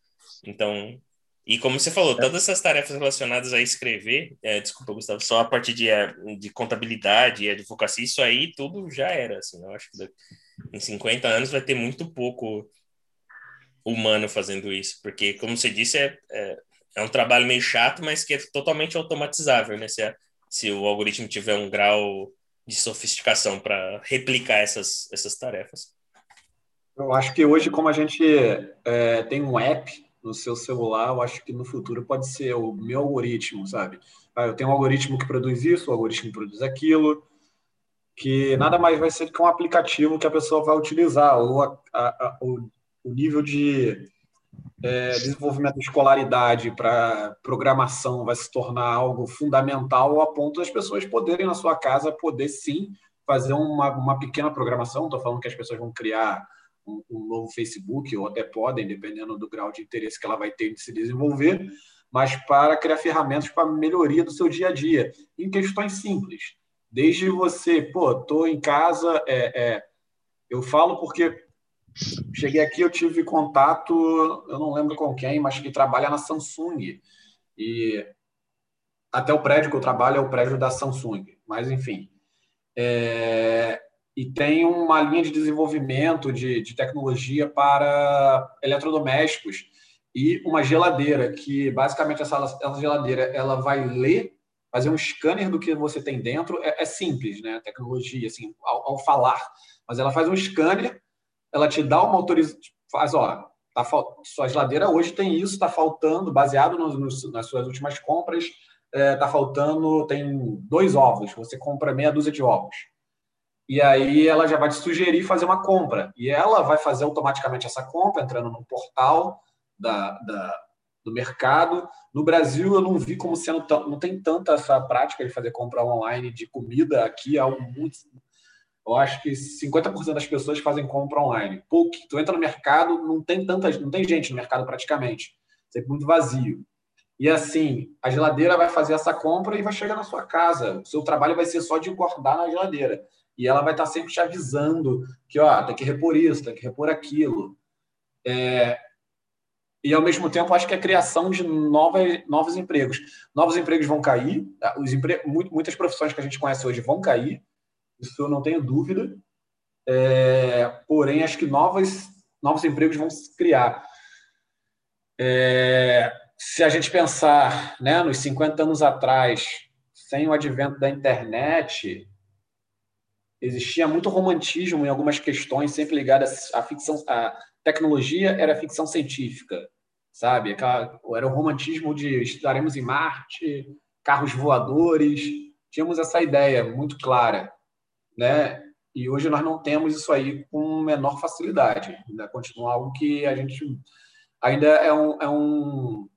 Então, e como você falou, todas essas tarefas relacionadas a escrever, é, desculpa, Gustavo, só a parte de, é, de contabilidade e advocacia, isso aí tudo já era, assim, eu acho que em 50 anos vai ter muito pouco humano fazendo isso, porque, como você disse, é, é, é um trabalho meio chato, mas que é totalmente automatizável, né, se, se o algoritmo tiver um grau de sofisticação para replicar essas, essas tarefas. Eu acho que hoje, como a gente é, tem um app no seu celular, eu acho que no futuro pode ser o meu algoritmo, sabe? Ah, eu tenho um algoritmo que produz isso, o algoritmo que produz aquilo, que nada mais vai ser que um aplicativo que a pessoa vai utilizar, ou a, a, a, o, o, nível de é, desenvolvimento de escolaridade para programação vai se tornar algo fundamental a ponto das pessoas poderem, na sua casa, poder sim fazer uma, uma pequena programação. Estou falando que as pessoas vão criar um, um, novo Facebook, ou até podem, dependendo do grau de interesse que ela vai ter de se desenvolver, mas para criar ferramentas para melhoria do seu dia a dia, em questões simples. Desde você, pô, estou em casa, é, é, eu falo porque cheguei aqui, eu tive contato, eu não lembro com quem, mas que trabalha na Samsung. E até o prédio que eu trabalho é o prédio da Samsung, mas enfim. É, e tem uma linha de desenvolvimento de, de tecnologia para eletrodomésticos e uma geladeira que basicamente essa, essa, geladeira ela vai ler fazer um scanner do que você tem dentro. É, é simples né? A tecnologia assim ao, ao, falar. Mas ela faz um scanner ela te dá uma autorização faz ó tá, sua geladeira hoje tem isso está faltando baseado no, no, nas suas últimas compras está é, faltando tem dois ovos você compra meia dúzia de ovos e aí ela já vai te sugerir fazer uma compra. E ela vai fazer automaticamente essa compra, entrando no portal da, da, do mercado. No Brasil, eu não vi como sendo tão. Não tem tanta essa prática de fazer compra online de comida aqui, é muito. Eu acho que 50% das pessoas fazem compra online. Pouco. Tu entra no mercado, não tem tanta, não tem gente no mercado praticamente. Sempre muito vazio. E assim, a geladeira vai fazer essa compra e vai chegar na sua casa. O seu trabalho vai ser só de guardar na geladeira e ela vai estar sempre te avisando que ó, tem que repor isso, tem que repor aquilo. É, e, ao mesmo tempo, acho que a criação de novas, novos empregos. Novos empregos vão cair, tá? os empre... muitas profissões que a gente conhece hoje vão cair, isso eu não tenho dúvida. É, porém, acho que novos, novos empregos vão se criar. É, se a gente pensar né, nos 50 anos atrás, sem o advento da internet, existia muito romantismo em algumas questões, sempre ligadas à ficção. A tecnologia era ficção científica, sabe? Era o romantismo de estaremos em Marte, carros voadores. Tínhamos essa ideia muito clara, né? E hoje nós não temos isso aí com menor facilidade. Ainda continua algo que a gente ainda é um, é um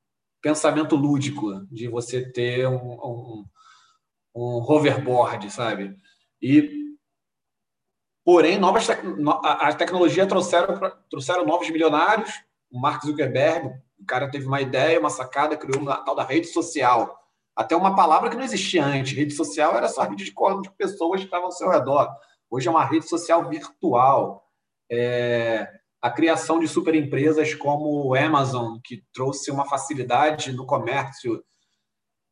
pensamento lúdico de você ter um, um, um hoverboard, sabe? E Porém, novas tec... a tecnologia trouxeram, trouxeram novos milionários. O Mark Zuckerberg, o cara teve uma ideia, uma sacada, criou uma tal da rede social. Até uma palavra que não existia antes. Rede social era só rede de de pessoas que estavam ao seu redor. Hoje é uma rede social virtual. É... a criação de superempresas como o Amazon, que trouxe uma facilidade no comércio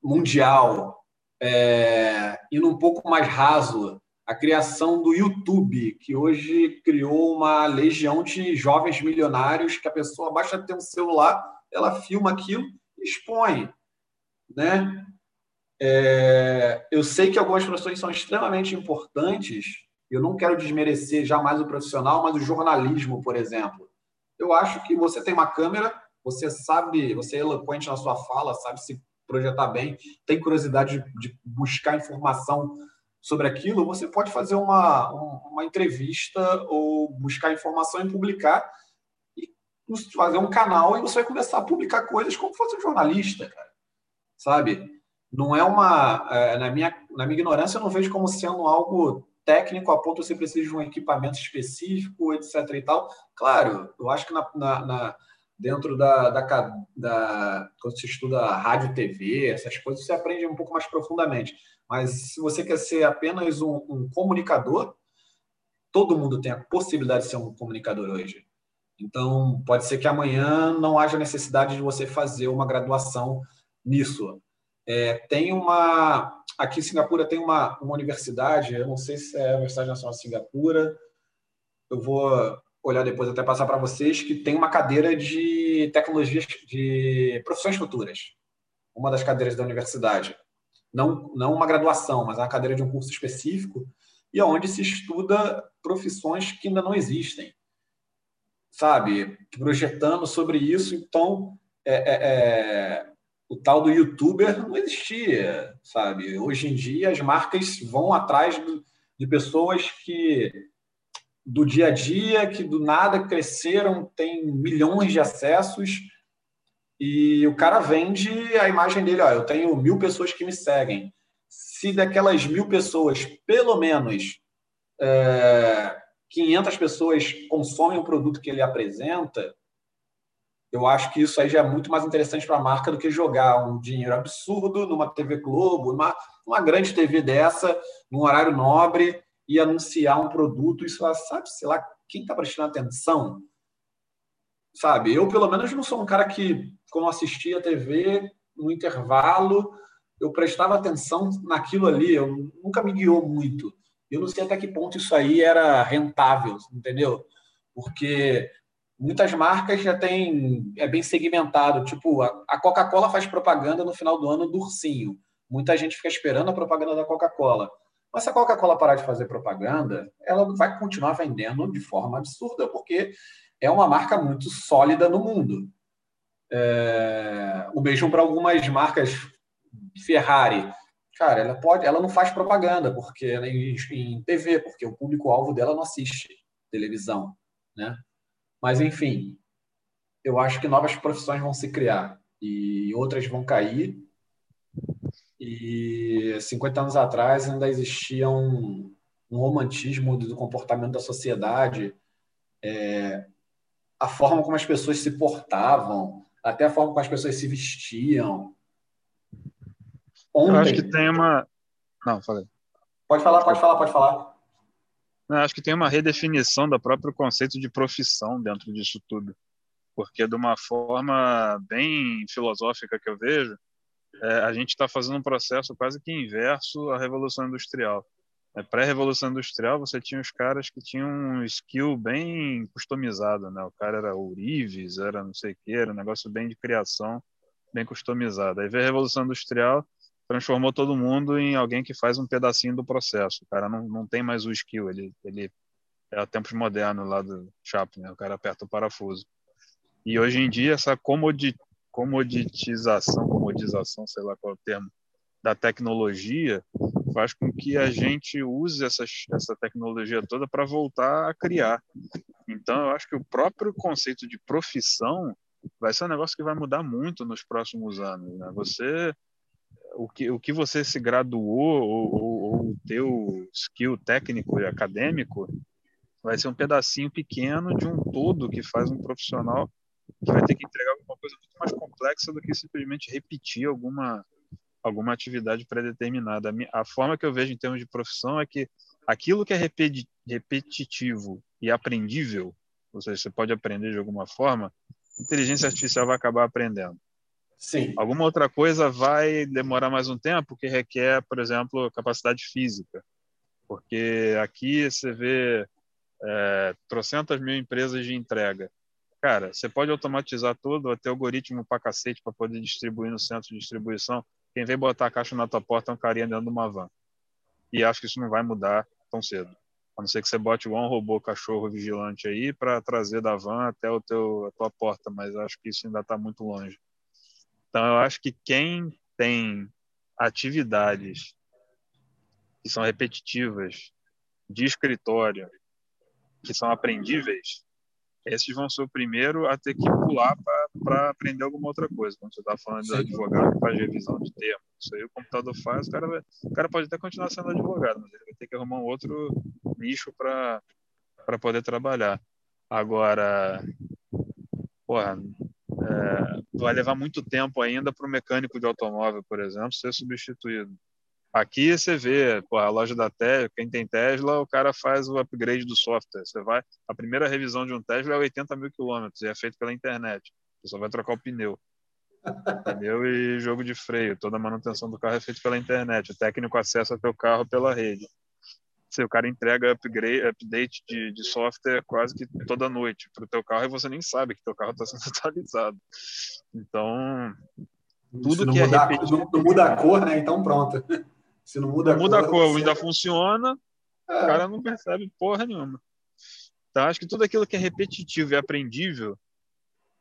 mundial, é... indo um pouco mais raso a criação do YouTube, que hoje criou uma legião de jovens milionários que a pessoa baixa ter um celular, ela filma aquilo e expõe, né? É, eu sei que algumas profissões são extremamente importantes. Eu não quero desmerecer jamais o profissional, mas o jornalismo, por exemplo. Eu acho que você tem uma câmera, você sabe, você é eloquente na sua fala, sabe se projetar bem, tem curiosidade de buscar informação sobre aquilo, você pode fazer uma, uma entrevista ou buscar informação e publicar e fazer um canal e você vai começar a publicar coisas como se fosse um jornalista, cara. Sabe? Não é uma. É, na, minha, na minha ignorância, eu não vejo como sendo algo técnico a ponto de você precisa de um equipamento específico, etc. e tal. Claro, eu acho que na, na, na dentro da, da, da, quando você estuda rádio TV, essas coisas, você aprende um pouco mais profundamente. Mas se você quer ser apenas um, um comunicador, todo mundo tem a possibilidade de ser um comunicador hoje. Então, pode ser que amanhã não haja necessidade de você fazer uma graduação nisso. É, tem uma. Aqui em Singapura tem uma, uma universidade, eu não sei se é a Universidade Nacional de Singapura, eu vou olhar depois, até passar para vocês, que tem uma cadeira de tecnologias, de profissões futuras. Uma das cadeiras da universidade não, não uma graduação, mas uma cadeira de um curso específico, e onde se estuda profissões que ainda não existem, sabe? Projetando sobre isso, então é, é, é, o tal do youtuber não existia, sabe? Hoje em dia as marcas vão atrás de pessoas que do dia a dia, que do nada cresceram, têm milhões de acessos e o cara vende a imagem dele, ó, eu tenho mil pessoas que me seguem. Se daquelas mil pessoas, pelo menos é, 500 pessoas consomem o produto que ele apresenta, eu acho que isso aí já é muito mais interessante para a marca do que jogar um dinheiro absurdo numa TV Globo, numa, numa grande TV dessa, num horário nobre e anunciar um produto. Isso, sabe, sei lá, quem está prestando atenção? Sabe, eu pelo menos não sou um cara que, quando assistia a TV, no intervalo, eu prestava atenção naquilo ali, eu nunca me guiou muito. Eu não sei até que ponto isso aí era rentável, entendeu? Porque muitas marcas já têm é bem segmentado. Tipo, a Coca-Cola faz propaganda no final do ano do ursinho. Muita gente fica esperando a propaganda da Coca-Cola. Mas se a Coca-Cola parar de fazer propaganda, ela vai continuar vendendo de forma absurda, porque é uma marca muito sólida no mundo. É... O mesmo para algumas marcas, Ferrari. Cara, ela pode, ela não faz propaganda porque em, em TV, porque o público-alvo dela não assiste televisão, né? Mas, enfim, eu acho que novas profissões vão se criar e outras vão cair. E 50 anos atrás ainda existia um, um romantismo do comportamento da sociedade, é, a forma como as pessoas se portavam, até a forma como as pessoas se vestiam. Ontem... Eu acho que tem uma. Não, falei. Pode falar, pode falar, pode falar. Acho que tem uma redefinição do próprio conceito de profissão dentro disso tudo, porque de uma forma bem filosófica que eu vejo, é, a gente está fazendo um processo quase que inverso à revolução industrial. É, Pré-revolução industrial, você tinha os caras que tinham um skill bem customizado, né? O cara era ourives, era não sei o que, era um negócio bem de criação, bem customizado. Aí veio a revolução industrial, transformou todo mundo em alguém que faz um pedacinho do processo. O cara não, não tem mais o skill, ele, ele é tempos modernos lá do Chaplin, né? o cara aperta o parafuso. E hoje em dia essa comodi, comoditização, comodização, sei lá qual é o termo, da tecnologia faz com que a gente use essa, essa tecnologia toda para voltar a criar. Então, eu acho que o próprio conceito de profissão vai ser um negócio que vai mudar muito nos próximos anos. Né? Você o que, o que você se graduou ou, ou, o teu skill técnico e acadêmico vai ser um pedacinho pequeno de um todo que faz um profissional que vai ter que entregar alguma coisa muito mais complexa do que simplesmente repetir alguma alguma atividade pré-determinada. A forma que eu vejo em termos de profissão é que aquilo que é repetitivo e aprendível, ou seja, você pode aprender de alguma forma, inteligência artificial vai acabar aprendendo. Sim. Alguma outra coisa vai demorar mais um tempo, que requer, por exemplo, capacidade física. Porque aqui você vê é, trocentas mil empresas de entrega. Cara, você pode automatizar tudo, até algoritmo para cacete para poder distribuir no centro de distribuição. Quem vem botar a caixa na tua porta é um carinha dentro de uma van. E acho que isso não vai mudar tão cedo. A não ser que você bote um robô cachorro vigilante aí para trazer da van até o teu, a tua porta, mas acho que isso ainda está muito longe. Então, eu acho que quem tem atividades que são repetitivas, de escritório, que são aprendíveis, esses vão ser o primeiro a ter que pular para aprender alguma outra coisa. Quando você está falando de advogado que faz revisão de termos, isso aí o computador faz, o cara, vai, o cara pode até continuar sendo advogado, mas ele vai ter que arrumar um outro nicho para poder trabalhar. Agora, porra, é, vai levar muito tempo ainda para o mecânico de automóvel, por exemplo, ser substituído. Aqui você vê, pô, a loja da Tesla, quem tem Tesla, o cara faz o upgrade do software. Você vai, a primeira revisão de um Tesla é 80 mil quilômetros e é feito pela internet. Só vai trocar o pneu. Pneu e jogo de freio. Toda a manutenção do carro é feita pela internet. O técnico acessa teu carro pela rede o cara entrega upgrade, update de, de software quase que toda noite para o teu carro e você nem sabe que teu carro está sendo atualizado. Então, tudo que é repetido... Não, muda a cor, né? Então pronto. Se não muda a muda cor, a cor ainda funciona, é. o cara não percebe porra nenhuma. Então, acho que tudo aquilo que é repetitivo e aprendível,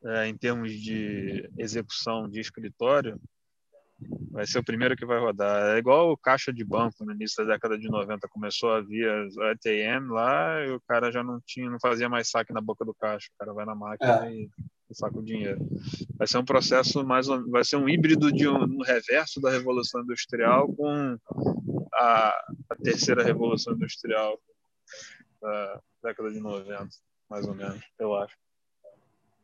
é, em termos de execução de escritório, Vai ser o primeiro que vai rodar. É igual o caixa de banco no início da década de 90. Começou a vir a ATM lá e o cara já não tinha, não fazia mais saque na boca do caixa. O cara vai na máquina é. e, saco dinheiro. Vai ser um processo mais, vai ser um híbrido de um, um reverso da revolução industrial com a, a terceira revolução industrial da década de 90, mais ou menos, eu acho.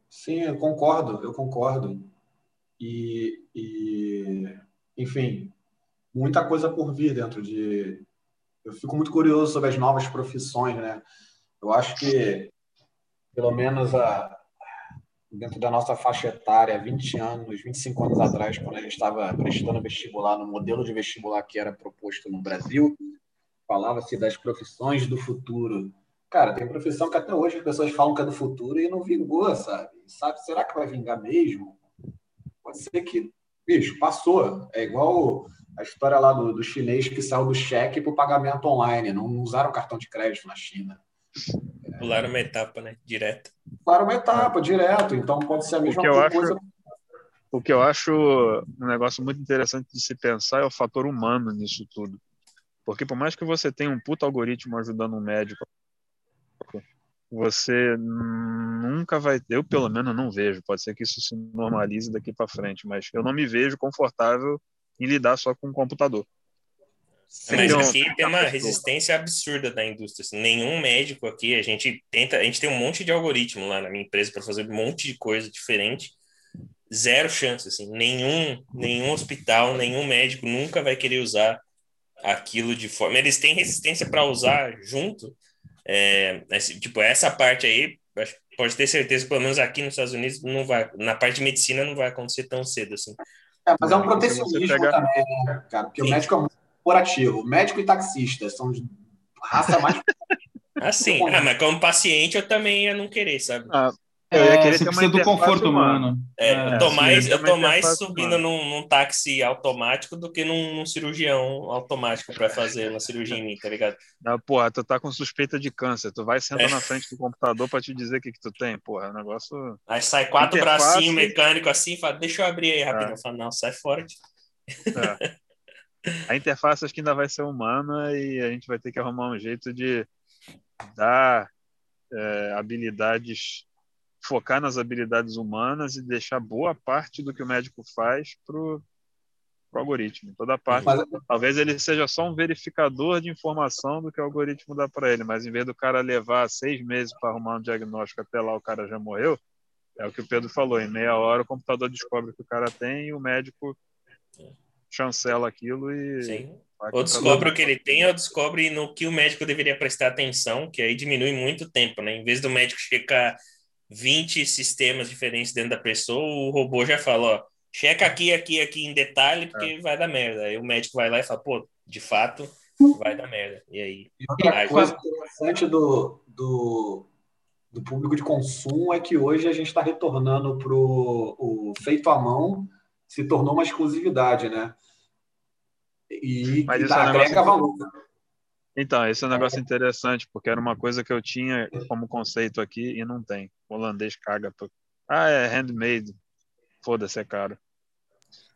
Sim, eu concordo, eu concordo. E, e enfim, muita coisa por vir dentro de. Eu fico muito curioso sobre as novas profissões, né? Eu acho que, pelo menos a, dentro da nossa faixa etária, 20 anos, 25 anos atrás, quando a gente estava prestando vestibular, no modelo de vestibular que era proposto no Brasil, falava-se das profissões do futuro. Cara, tem profissão que até hoje as pessoas falam que é do futuro e não vingou, sabe? Sabe? Será que vai vingar mesmo? Pode ser que, bicho, passou. É igual a história lá do, do chinês que saiu do cheque para o pagamento online. Não, não usaram cartão de crédito na China. Pularam uma etapa, né? Direto. Pularam uma etapa, direto. Então pode ser a mesma o coisa. Acho, o que eu acho um negócio muito interessante de se pensar é o fator humano nisso tudo. Porque por mais que você tenha um puto algoritmo ajudando um médico, você nunca vai. Eu, pelo menos, não vejo. Pode ser que isso se normalize daqui para frente, mas eu não me vejo confortável em lidar só com um computador. Mas aqui tem uma resistência absurda da indústria. Assim, nenhum médico aqui, a gente tenta, a gente tem um monte de algoritmo lá na minha empresa para fazer um monte de coisa diferente. Zero chance, assim. Nenhum, nenhum hospital, nenhum médico nunca vai querer usar aquilo de forma. Eles têm resistência para usar junto. É, esse, tipo, essa parte aí, pode ter certeza que pelo menos aqui nos Estados Unidos não vai, na parte de medicina não vai acontecer tão cedo assim. É, mas é um protecionismo pega... também, né, cara? Porque Sim. o médico é muito corporativo. Médico e taxista são de raça mais. assim, ah, mas como paciente eu também ia não querer, sabe? Ah, eu ia querer é, ter uma do conforto humano. É, é, eu tô mais, eu tô mais subindo num, num, táxi automático do que num, num cirurgião automático para fazer uma cirurgia em mim, tá ligado? Não, porra, tu tá com suspeita de câncer, tu vai sentar é. na frente do computador para te dizer o que, que tu tem, porra, é um negócio. Aí sai quatro Interface... bracinhos mecânicos assim, fala, deixa eu abrir aí rapidinho. É. Fala, não, sai fora. É. A interface acho que ainda vai ser humana e a gente vai ter que arrumar um jeito de dar é, habilidades focar nas habilidades humanas e deixar boa parte do que o médico faz para o algoritmo. Toda parte. Mas... Talvez ele seja só um verificador de informação do que o algoritmo dá para ele, mas em vez do cara levar seis meses para arrumar um diagnóstico até lá o cara já morreu, é o que o Pedro falou. Em meia hora o computador descobre o que o cara tem e o médico chancela aquilo e. Sim. Ou descobre o que ele tem, ou descobre no que o médico deveria prestar atenção, que aí diminui muito o tempo, né? Em vez do médico checar 20 sistemas diferentes dentro da pessoa, o robô já fala, ó, checa aqui, aqui, aqui em detalhe, porque é. vai dar merda. Aí o médico vai lá e fala, pô, de fato, vai dar merda. E aí. E outra aí, coisa interessante do, do, do público de consumo é que hoje a gente está retornando para o feito à mão, se tornou uma exclusividade, né? E, Mas e tá, é agrega valor. Então, esse é um negócio interessante, porque era uma coisa que eu tinha como conceito aqui e não tem. O holandês caga. Ah, é handmade. Foda-se, é caro.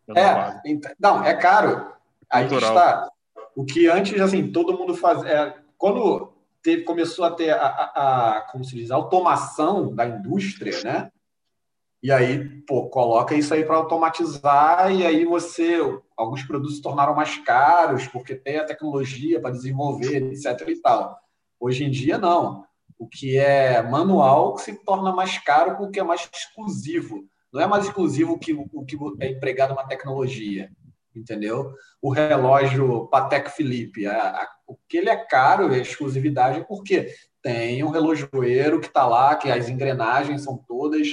Não é, não, é caro. Aí está. O que antes, assim, todo mundo fazia. É, quando teve, começou a ter a, a, a, como se diz, a automação da indústria, né? E aí, pô, coloca isso aí para automatizar e aí você, alguns produtos se tornaram mais caros porque tem a tecnologia para desenvolver, etc e tal. Hoje em dia não. O que é manual se torna mais caro porque é mais exclusivo. Não é mais exclusivo que o que é empregado uma tecnologia, entendeu? O relógio Patek Philippe, a, a, o que ele é caro, é exclusividade, porque tem um relojoeiro que está lá, que as engrenagens são todas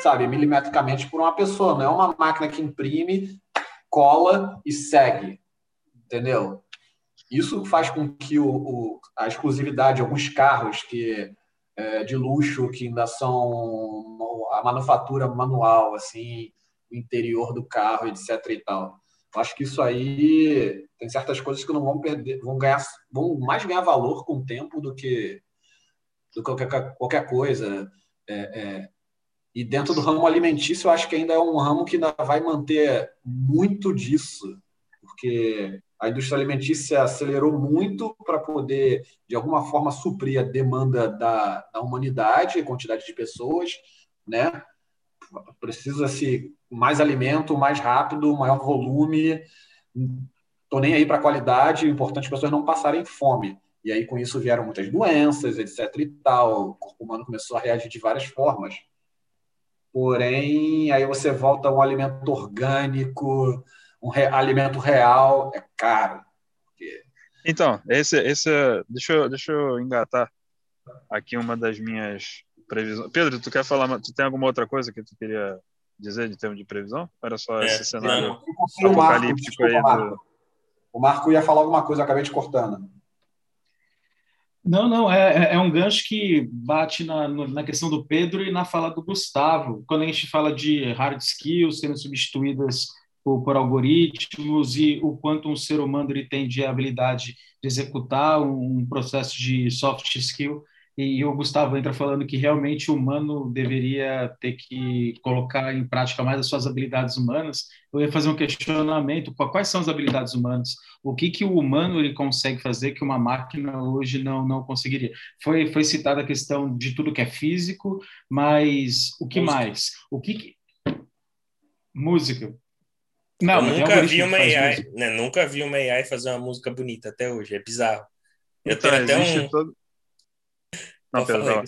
sabe, milimetricamente por uma pessoa, não é uma máquina que imprime, cola e segue, entendeu? Isso faz com que o, o a exclusividade de alguns carros que é, de luxo que ainda são a manufatura manual, assim, o interior do carro, etc. e tal. Eu acho que isso aí tem certas coisas que não vão perder, vão ganhar, vão mais ganhar valor com o tempo do que do que qualquer, qualquer coisa. É, é, e dentro do ramo alimentício, eu acho que ainda é um ramo que ainda vai manter muito disso, porque a indústria alimentícia acelerou muito para poder, de alguma forma, suprir a demanda da, da humanidade, a quantidade de pessoas, né? Precisa-se mais alimento, mais rápido, maior volume. Tô nem aí para a qualidade, o importante é as pessoas não passarem fome. E aí, com isso, vieram muitas doenças, etc. e tal. O corpo humano começou a reagir de várias formas. Porém, aí você volta a um alimento orgânico, um re alimento real, é caro. Porque... Então, esse, esse, deixa, eu, deixa eu engatar aqui uma das minhas previsões. Pedro, tu quer falar? Tu tem alguma outra coisa que tu queria dizer de termo de previsão? Era só é, esse cenário apocalíptico aí do... O Marco ia falar alguma coisa, eu acabei te cortando. Não, não, é, é, é um gancho que bate na, na questão do Pedro e na fala do Gustavo. Quando a gente fala de hard skills sendo substituídas por, por algoritmos e o quanto um ser humano ele tem de habilidade de executar um, um processo de soft skill, e o Gustavo entra falando que realmente o humano deveria ter que colocar em prática mais as suas habilidades humanas. Eu ia fazer um questionamento: quais são as habilidades humanas? O que que o humano ele consegue fazer que uma máquina hoje não não conseguiria? Foi foi citada a questão de tudo que é físico, mas o que música. mais? O que, que... música? Não, eu nunca vi uma AI, né, nunca vi uma AI fazer uma música bonita até hoje. É bizarro. Eu então, tenho até um todo não, pode falar.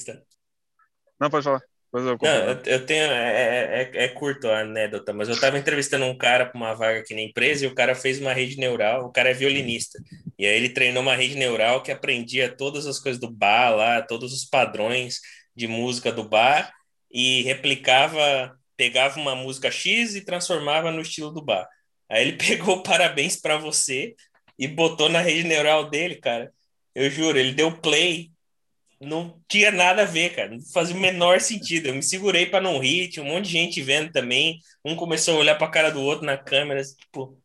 Não, pode falar. Eu, não, eu, eu, tenho. É, é, é, é, curto a anedota, mas eu estava entrevistando um cara para uma vaga aqui na empresa e o cara fez uma rede neural. O cara é violinista. E aí ele treinou uma rede neural que aprendia todas as coisas do bar lá, todos os padrões de música do bar e replicava, pegava uma música X e transformava no estilo do bar. Aí ele pegou parabéns para você e botou na rede neural dele, cara. Eu juro, ele deu play não tinha nada a ver, cara. Não fazia o menor sentido. Eu me segurei para não rir, tinha um monte de gente vendo também. Um começou a olhar para a cara do outro na câmera, tipo,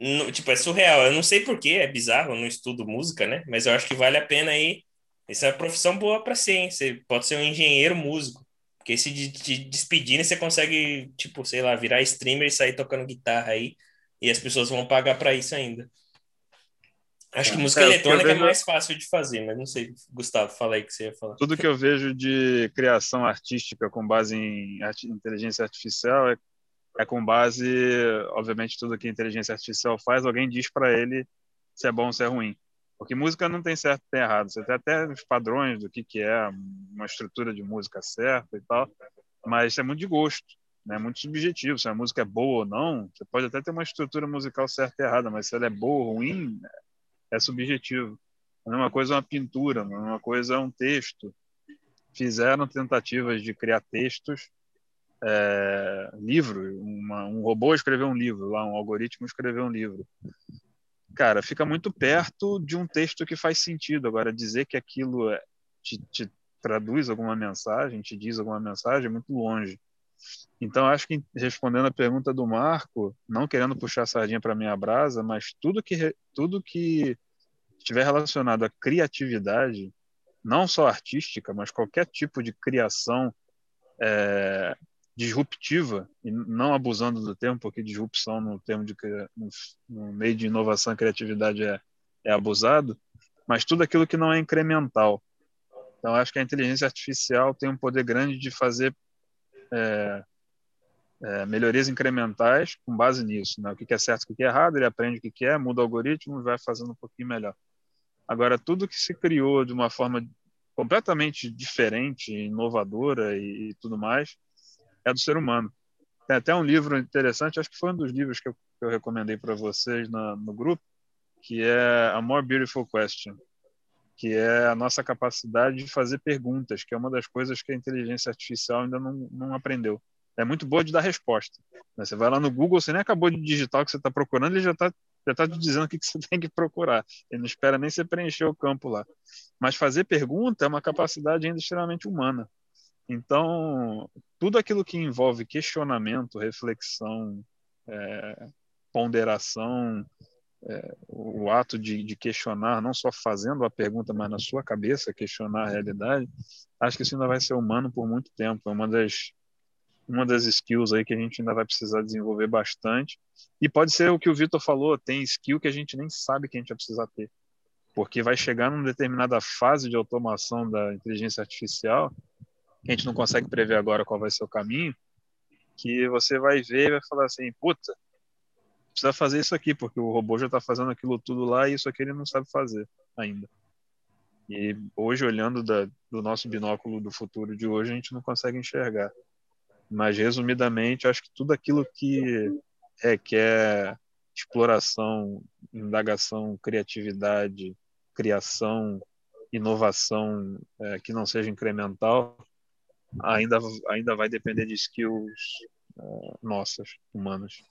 não, tipo, é surreal. Eu não sei porquê, é bizarro, eu não estudo música, né? Mas eu acho que vale a pena aí. Essa é uma profissão boa para ser, hein? Você pode ser um engenheiro músico. Porque se de, de despedindo, você consegue, tipo, sei lá, virar streamer e sair tocando guitarra aí. E as pessoas vão pagar para isso ainda. Acho que é, música é, eletrônica é vejo... é mais fácil de fazer, mas não sei, Gustavo, fala aí o que você ia falar. Tudo que eu vejo de criação artística com base em inteligência artificial é, é com base, obviamente, tudo que a inteligência artificial faz, alguém diz para ele se é bom ou se é ruim. Porque música não tem certo tem errado. Você tem até os padrões do que, que é uma estrutura de música certa e tal, mas isso é muito de gosto, né? é muito subjetivo. Se a música é boa ou não, você pode até ter uma estrutura musical certa e errada, mas se ela é boa ou ruim, é subjetivo. A mesma coisa é uma pintura, a mesma coisa é um texto. Fizeram tentativas de criar textos, é, livro, uma, um robô escreveu um livro, lá um algoritmo escreveu um livro. Cara, fica muito perto de um texto que faz sentido. Agora, dizer que aquilo é, te, te traduz alguma mensagem, te diz alguma mensagem, é muito longe. Então, acho que respondendo a pergunta do Marco, não querendo puxar a sardinha para minha brasa, mas tudo que tudo que estiver relacionado à criatividade, não só artística, mas qualquer tipo de criação é, disruptiva, e não abusando do termo, porque disrupção no termo de no meio de inovação e criatividade é, é abusado, mas tudo aquilo que não é incremental. Então, acho que a inteligência artificial tem um poder grande de fazer é, é, melhorias incrementais com base nisso. Né? O que é certo, o que é errado, ele aprende o que é, muda o algoritmo e vai fazendo um pouquinho melhor. Agora, tudo que se criou de uma forma completamente diferente, inovadora e, e tudo mais, é do ser humano. Tem até um livro interessante, acho que foi um dos livros que eu, que eu recomendei para vocês na, no grupo, que é A More Beautiful Question, que é a nossa capacidade de fazer perguntas, que é uma das coisas que a inteligência artificial ainda não, não aprendeu. É muito boa de dar resposta. Você vai lá no Google, você nem acabou de digitar o que você está procurando, ele já está já está te dizendo o que você tem que procurar. Ele não espera nem você preencher o campo lá. Mas fazer pergunta é uma capacidade ainda extremamente humana. Então, tudo aquilo que envolve questionamento, reflexão, é, ponderação, é, o ato de, de, questionar, não só fazendo a pergunta, mas na sua cabeça, questionar a realidade, acho que isso ainda vai ser humano por muito tempo. É uma das uma das skills aí que a gente ainda vai precisar desenvolver bastante. E pode ser o que o Vitor falou, tem skill que a gente nem sabe que a gente vai precisar ter. Porque vai chegar numa determinada fase de automação da inteligência artificial que a gente não consegue prever agora qual vai ser o caminho, que você vai ver e vai falar assim, puta, precisa fazer isso aqui, porque o robô já está fazendo aquilo tudo lá e isso aqui ele não sabe fazer ainda. E hoje, olhando da, do nosso binóculo do futuro de hoje, a gente não consegue enxergar. Mas, resumidamente, acho que tudo aquilo que requer exploração, indagação, criatividade, criação, inovação é, que não seja incremental, ainda, ainda vai depender de skills é, nossas, humanas.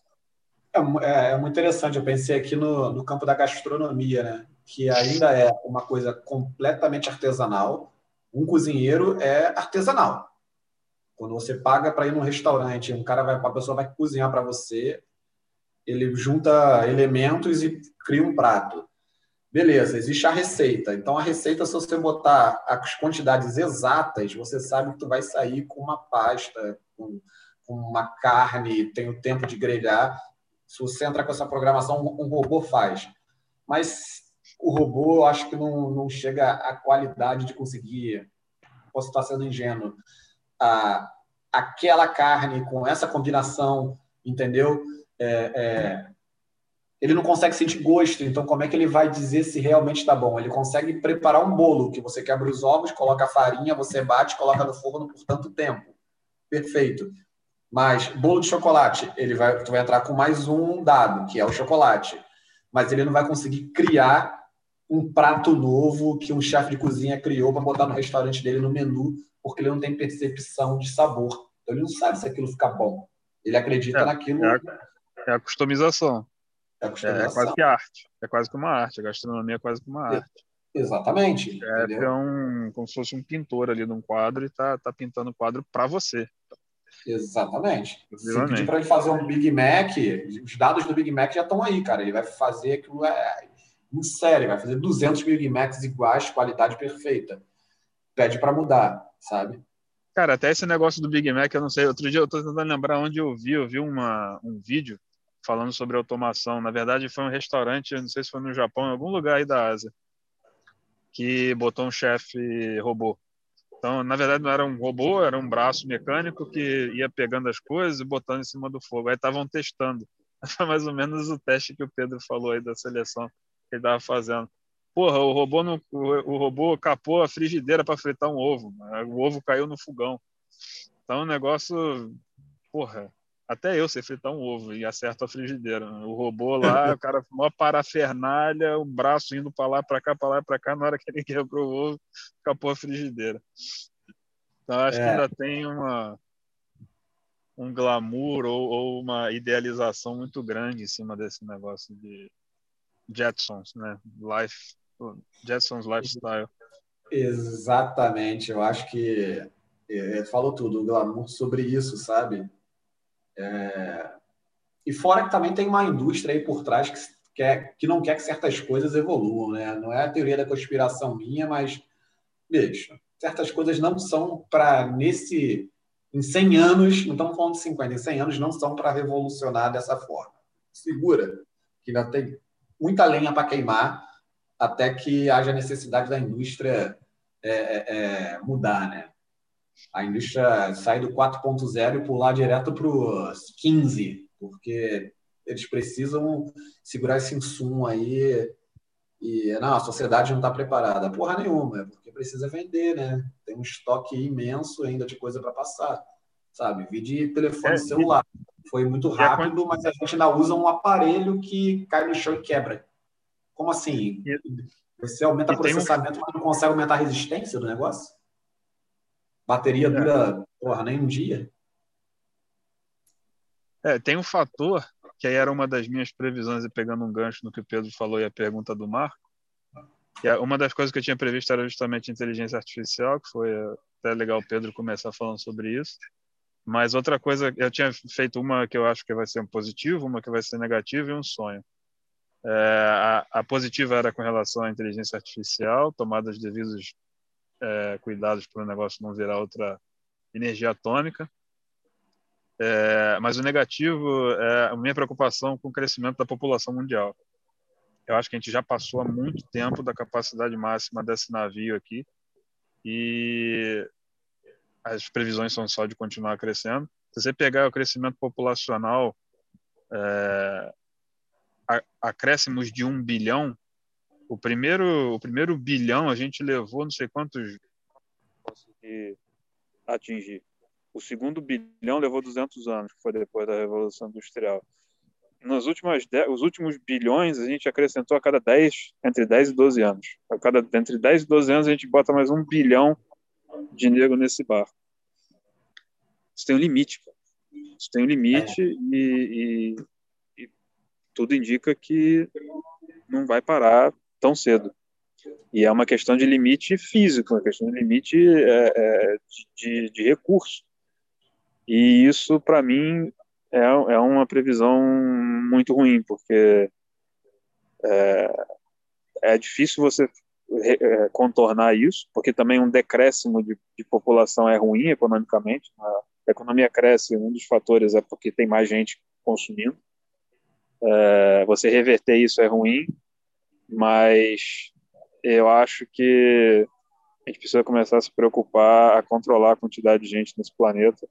É, é, é, muito interessante. Eu pensei aqui no, no campo da gastronomia, né? que ainda é uma coisa completamente artesanal. Um cozinheiro é artesanal. Quando você paga para ir num restaurante, um cara vai, a pessoa vai cozinhar para você, ele junta elementos e cria um prato. Beleza, existe a receita. Então, a receita, se você botar as quantidades exatas, você sabe que tu vai sair com uma pasta, com, uma carne, tem o tempo de grelhar. Se você entrar com essa programação, um robô faz. Mas o robô, eu acho que não, não chega à qualidade de conseguir. Posso estar sendo ingênuo. Aquela carne com essa combinação, entendeu? É, é, ele não consegue sentir gosto, então como é que ele vai dizer se realmente está bom? Ele consegue preparar um bolo, que você quebra os ovos, coloca a farinha, você bate, coloca no forno por tanto tempo. Perfeito. Mas bolo de chocolate, ele vai, tu vai entrar com mais um dado, que é o chocolate. Mas ele não vai conseguir criar um prato novo que um chefe de cozinha criou para botar no restaurante dele no menu, porque ele não tem percepção de sabor. Então ele não sabe se aquilo fica bom. Ele acredita é, naquilo. É a, é a customização. É. É, quase que arte. É quase que uma arte. A gastronomia é quase que uma arte. Exatamente. É, é um, como se fosse um pintor ali num quadro e tá, tá pintando o quadro para você. Exatamente. Se pedir para ele fazer um Big Mac, os dados do Big Mac já estão aí, cara. Ele vai fazer aquilo é, em série, vai fazer 200 Big Macs iguais, qualidade perfeita. Pede para mudar, sabe? Cara, até esse negócio do Big Mac, eu não sei. Outro dia eu tô tentando lembrar onde eu vi. Eu vi uma, um vídeo falando sobre automação. Na verdade, foi um restaurante, não sei se foi no Japão, em algum lugar aí da Ásia, que botou um chefe robô. Então, na verdade, não era um robô, era um braço mecânico que ia pegando as coisas e botando em cima do fogo. Aí estavam testando. Foi mais ou menos o teste que o Pedro falou aí da seleção que ele estava fazendo. Porra, o robô, não, o, robô capou a frigideira para fritar um ovo. O ovo caiu no fogão. Então, o negócio. Porra, até eu sei fritar um ovo e acerto a frigideira. O robô lá, o cara, uma parafernália, o braço indo para lá, para cá, para lá, para cá. Na hora que ele quebrou o ovo, capou a frigideira. Então, acho é. que ainda tem uma, um glamour ou, ou, uma idealização muito grande em cima desse negócio de Jetsons, né? Life, Jetsons Lifestyle. Exatamente, eu acho que é, falou tudo, o glamour sobre isso, sabe? É... E fora que também tem uma indústria aí por trás que, quer, que não quer que certas coisas evoluam, né? Não é a teoria da conspiração minha, mas, bicho, certas coisas não são para nesse. Em 100 anos, não estamos falando de 50, em 100 anos não são para revolucionar dessa forma. Segura, que ainda tem muita lenha para queimar até que haja necessidade da indústria é, é, é mudar, né? A indústria sai do 4.0 e pular direto para os 15, porque eles precisam segurar esse insumo aí e não, a sociedade não está preparada. Porra nenhuma, é porque precisa vender, né? Tem um estoque imenso ainda de coisa para passar, sabe? Vi de telefone é, celular. Foi muito rápido, mas a gente ainda usa um aparelho que cai no chão e quebra. Como assim? Você aumenta o processamento, mas não consegue aumentar a resistência do negócio? Bateria é. dura, porra, nem um dia. É, tem um fator que aí era uma das minhas previsões, e pegando um gancho no que o Pedro falou e a pergunta do Marco, que é uma das coisas que eu tinha previsto era justamente inteligência artificial, que foi até legal o Pedro começar falando sobre isso. Mas outra coisa, eu tinha feito uma que eu acho que vai ser um positivo, uma que vai ser negativo e um sonho. É, a, a, positiva era com relação à inteligência artificial, tomada os devidos é, cuidados para o negócio não virar outra energia atômica. É, mas o negativo é a minha preocupação com o crescimento da população mundial. Eu acho que a gente já passou há muito tempo da capacidade máxima desse navio aqui e as previsões são só de continuar crescendo. Se você pegar o crescimento populacional, é, acréscimos de um bilhão, o primeiro, o primeiro bilhão a gente levou não sei quantos conseguir atingir. O segundo bilhão levou 200 anos, que foi depois da Revolução Industrial. Nos últimos, os últimos bilhões a gente acrescentou a cada 10, entre 10 e 12 anos. A cada, entre 10 e 12 anos a gente bota mais um bilhão de negro nesse barco. Isso tem um limite. Isso tem um limite e, e, e tudo indica que não vai parar tão cedo. E é uma questão de limite físico, uma questão de limite é, é, de, de recurso. E isso, para mim, é, é uma previsão muito ruim, porque é, é difícil você é, contornar isso, porque também um decréscimo de, de população é ruim economicamente. A economia cresce, um dos fatores é porque tem mais gente consumindo. É, você reverter isso é ruim, mas eu acho que a gente precisa começar a se preocupar a controlar a quantidade de gente nesse planeta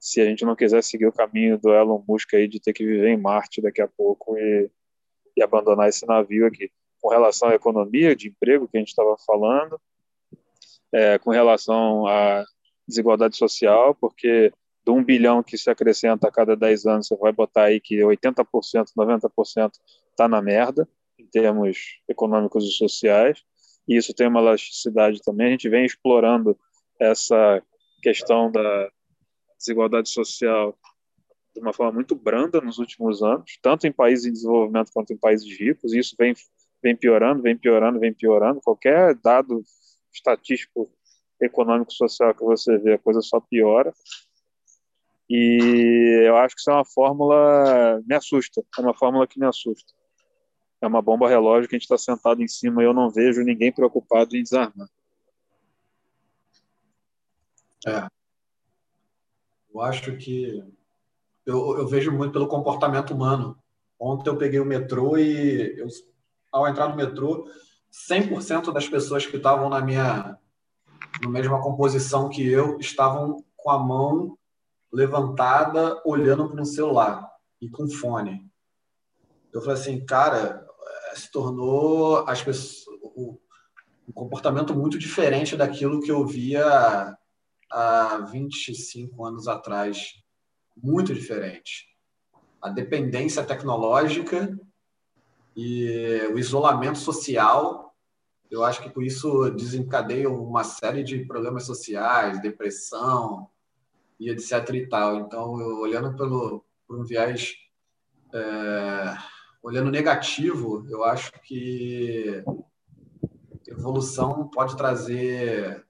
se a gente não quiser seguir o caminho do Elon Musk aí de ter que viver em Marte daqui a pouco e, e abandonar esse navio aqui. Com relação à economia de emprego que a gente estava falando, é, com relação à desigualdade social, porque de um bilhão que se acrescenta a cada 10 anos, você vai botar aí que 80%, 90% está na merda, termos econômicos e sociais, e isso tem uma elasticidade também. A gente vem explorando essa questão da, desigualdade social de uma forma muito branda nos últimos anos, tanto em países em desenvolvimento quanto em países ricos, e isso vem, vem piorando, vem piorando, vem piorando. Qualquer dado estatístico econômico social que você vê, a coisa só piora. E eu acho que isso é uma fórmula me assusta, é uma fórmula que me assusta. É uma bomba relógio que a gente está sentado em cima e eu não vejo ninguém preocupado em desarmar. É. Eu acho que eu, eu, vejo muito pelo comportamento humano. Ontem eu peguei o metrô e eu, ao entrar no metrô, 100% das pessoas que estavam na minha na mesma composição que eu estavam com a mão levantada, olhando para um celular e com fone. Eu falei assim, cara, se tornou as pessoas, o, um comportamento muito diferente daquilo que eu via há 25 anos atrás muito diferente. A dependência tecnológica e o isolamento social, eu acho que por isso desencadeia uma série de problemas sociais, depressão e etc e tal. Então, eu, olhando pelo por um viés é, olhando negativo, eu acho que evolução pode trazer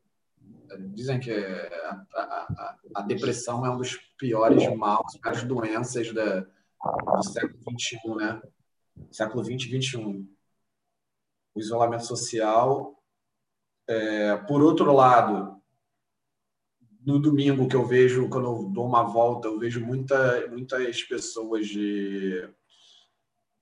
dizem que a, a, a, depressão é um dos piores maus, piores doenças da, do século XXI, né? Século XX XXI. O isolamento social. É, por outro lado, no domingo que eu vejo, quando eu dou uma volta, eu vejo muita, muitas pessoas de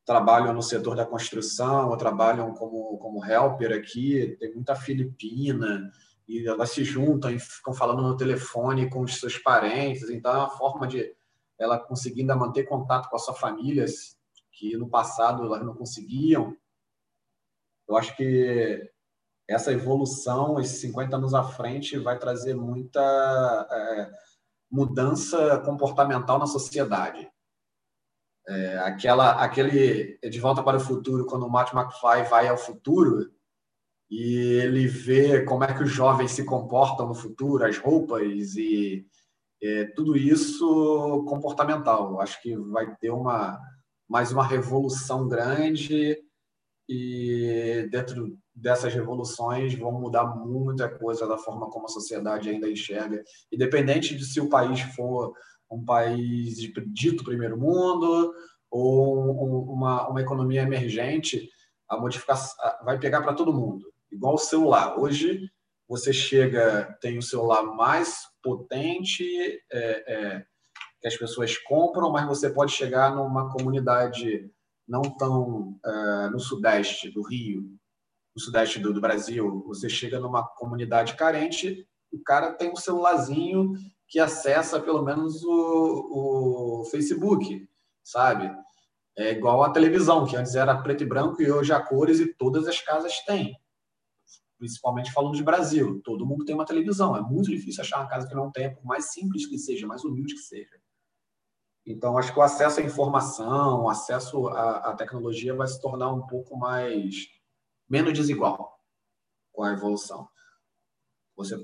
trabalham no setor da construção, ou trabalham como, como helper aqui, tem muita filipina, e elas se juntam e ficam falando no telefone com os seus parentes. Então, é uma forma de ela conseguir ainda manter contato com a sua família, que no passado elas não conseguiam. Eu acho que essa evolução, esses 50 anos à frente, vai trazer muita é, mudança comportamental na sociedade. É, aquela, aquele De Volta para o Futuro, quando o Matt McFly vai ao futuro, e ele vê como é que os jovens se comportam no futuro, as roupas e é, tudo isso comportamental. Acho que vai ter uma mais uma revolução grande e dentro dessas revoluções vão mudar muita coisa da forma como a sociedade ainda enxerga, independente de se o país for um país de dito primeiro mundo ou uma, uma economia emergente, a modificação vai pegar para todo mundo igual o celular. Hoje você chega, tem o celular mais potente é, é, que as pessoas compram, mas você pode chegar numa comunidade não tão é, no sudeste do Rio, no sudeste do, do, Brasil, você chega numa comunidade carente, cara tem um celularzinho que acessa pelo menos o, o Facebook, sabe? É igual a televisão, que antes era preto e branco e hoje a cores e todas as casas têm. Principalmente falando de Brasil. Todo mundo tem uma televisão. É muito difícil achar uma casa que não tenha, por mais simples que seja, mais humilde que seja. Então, acho que o acesso à informação, o acesso à, à tecnologia vai se tornar um pouco mais menos desigual com a evolução. Você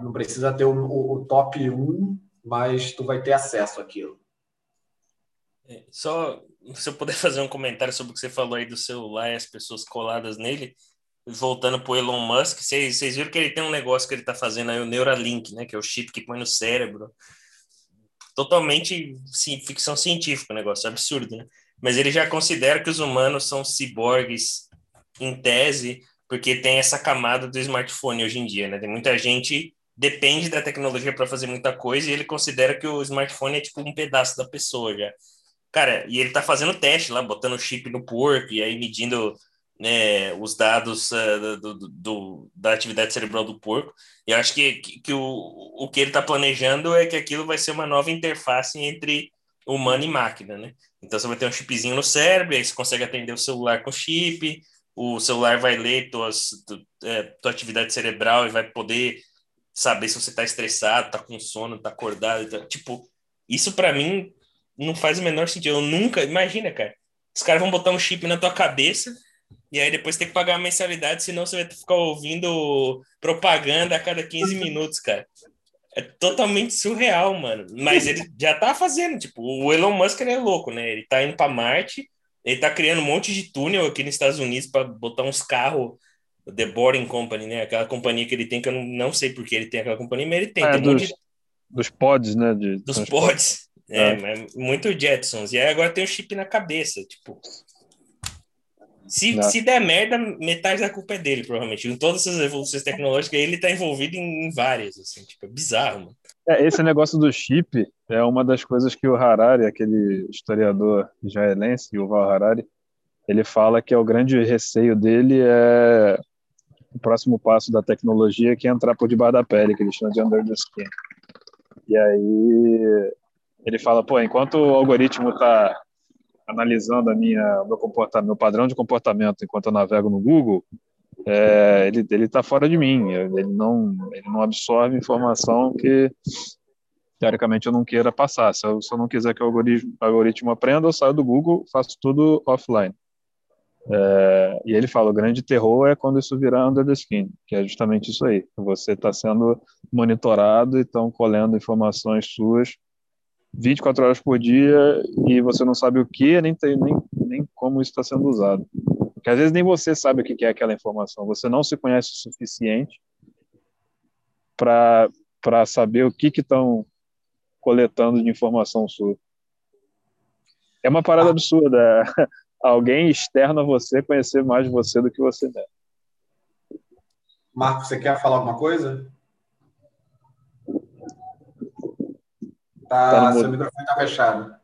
não precisa ter o, o, top 1, mas tu vai ter acesso àquilo. É, só se eu puder fazer um comentário sobre o que você falou aí do celular e as pessoas coladas nele, voltando para o Elon Musk, vocês, viram que ele tem um negócio que ele está fazendo aí, o Neuralink, né, que é o chip que põe no cérebro totalmente sim, ficção científica o negócio, absurdo, né? Mas ele já considera que os humanos são ciborgues em tese, porque tem essa camada do smartphone hoje em dia, né? Tem muita gente depende da tecnologia para fazer muita coisa e ele considera que o smartphone é tipo um pedaço da pessoa já. Cara, e ele tá fazendo teste lá, botando chip no porco e aí medindo né, os dados uh, do, do, do, da atividade cerebral do porco. E eu acho que, que, que o, o que ele está planejando é que aquilo vai ser uma nova interface entre humano e máquina, né? Então você vai ter um chipzinho no cérebro, aí você consegue atender o celular com chip, o celular vai ler tuas, tu, é, tua atividade cerebral e vai poder saber se você está estressado, está com sono, está acordado. Tá, tipo, isso para mim não faz o menor sentido. Eu nunca, imagina, cara, os caras vão botar um chip na tua cabeça e aí depois tem que pagar a mensalidade, senão você vai ficar ouvindo propaganda a cada 15 minutos, cara. É totalmente surreal, mano. Mas ele já tá fazendo, tipo, o Elon Musk ele é louco, né? Ele tá indo para Marte, ele tá criando um monte de túnel aqui nos Estados Unidos para botar uns carros The Boring Company, né? Aquela companhia que ele tem, que eu não, não sei porque ele tem aquela companhia, mas ele tem. É, tem dos, um de... dos pods, né? De dos pods. É, é, muito Jetsons. E aí agora tem o chip na cabeça, tipo. Se, Não. se der merda, metade da culpa é dele, provavelmente. Em todas essas evoluções tecnológicas, ele tá envolvido em, em várias, assim, tipo, é bizarro, mano. É, esse negócio do chip é uma das coisas que o Harari, aquele historiador israelense, Yuval Harari, ele fala que é o grande receio dele é o próximo passo da tecnologia, que é entrar por debaixo da pele, que ele chama de under the skin. E aí ele fala, pô, enquanto o algoritmo está analisando a minha meu comportamento, meu padrão de comportamento enquanto eu navego no Google, é, ele ele está fora de mim. Ele não ele não absorve informação que teoricamente eu não queira passar. Se eu, se eu não quiser que o algoritmo, algoritmo aprenda, eu saio do Google, faço tudo offline. É, e ele fala, o grande terror é quando isso virar under the skin, que é justamente isso aí. Você está sendo monitorado e estão colhendo informações suas 24 horas por dia e você não sabe o que, nem, nem, nem como isso está sendo usado. Porque às vezes nem você sabe o que é aquela informação, você não se conhece o suficiente para saber o que estão coletando de informação sua. É uma parada absurda. é Alguém externo a você conhecer mais de você do que você é. Marco, você quer falar alguma coisa? Tá Tá, seu microfone está fechado.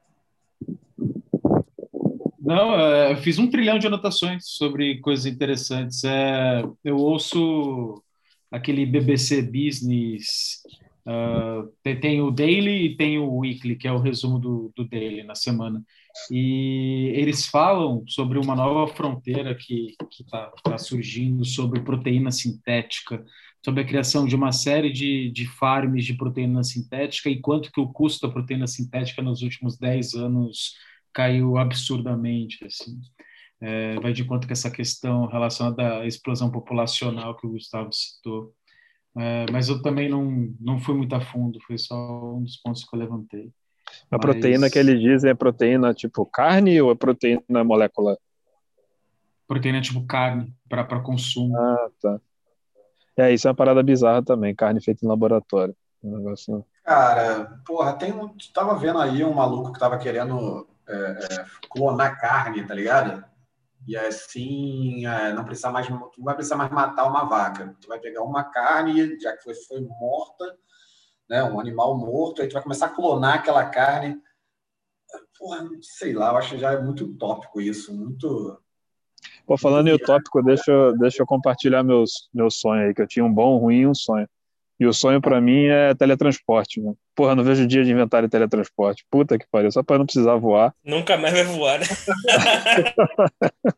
Não, é, eu fiz um trilhão de anotações sobre coisas interessantes. É, eu ouço aquele BBC Business, ah, tem, o Daily e tem o Weekly, que é o resumo do, do Daily na semana. E eles falam sobre uma nova fronteira que está tá surgindo sobre proteína sintética, sobre a criação de uma série de, de farms de proteína sintética e quanto que o custo da proteína sintética nos últimos 10 anos caiu absurdamente, assim. É, vai de conta com essa questão relacionada à explosão populacional que o Gustavo citou. É, mas eu também não, não fui muito a fundo, foi só um dos pontos que eu levantei. A Mas- proteína que eles dizem é proteína tipo carne ou é proteína molecular? Proteína tipo carne para consumo. Ah, tá. É, isso é uma parada bizarra também, carne feita em laboratório. Um negócio... Cara, porra, tem um. Tava vendo aí um maluco que tava querendo é, é, clonar carne, tá ligado? E assim, é, não precisa mais, tu não vai precisar mais matar uma vaca. Tu vai pegar uma carne, já que foi, foi morta, né? Um animal morto, aí tu vai começar a clonar aquela carne. Porra, sei lá, eu acho que já é muito utópico isso, muito. Pô, falando em utópico, deixa, eu- deixa eu compartilhar meus, meu sonho aí, que eu tinha um bom, um ruim e um sonho. E o sonho para mim é teletransporte, né? Porra, não vejo o dia de inventar teletransporte. Puta que pariu, só para não precisar voar. Nunca mais vai voar, né?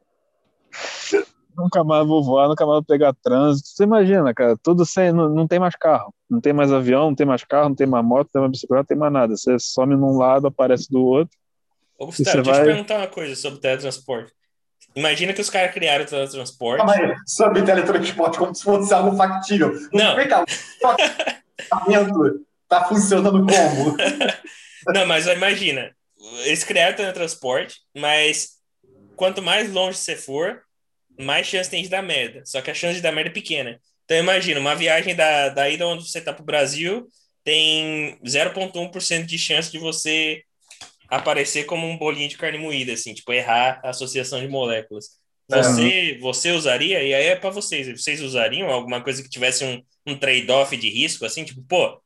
nunca mais vou voar, nunca mais vou pegar trânsito. Você imagina, cara, tudo sem. Não, não tem mais carro, não tem mais avião, não tem mais carro, não tem mais moto, não tem mais bicicleta, não tem mais nada. Você some num lado, aparece do outro. Ô, Gustavo, deixa vai... eu te perguntar uma coisa sobre teletransporte. Imagina que os caras criaram o teletransporte. Calma aí, sobre teletransporte como se fosse algo factível. Não. Vem cá, tá funcionando como? Não, mas imagina, eles criaram o teletransporte, mas quanto mais longe você for, mais chance tem de dar merda. Só que a chance de dar merda é pequena. Então imagina, uma viagem da, da ida onde você tá pro Brasil tem 0,1% de chance de você aparecer como um bolinho de carne moída, assim, tipo, errar a associação de moléculas. Você, uhum. você usaria, e aí é para vocês, vocês usariam alguma coisa que tivesse um, um trade-off de risco, assim, tipo, pô,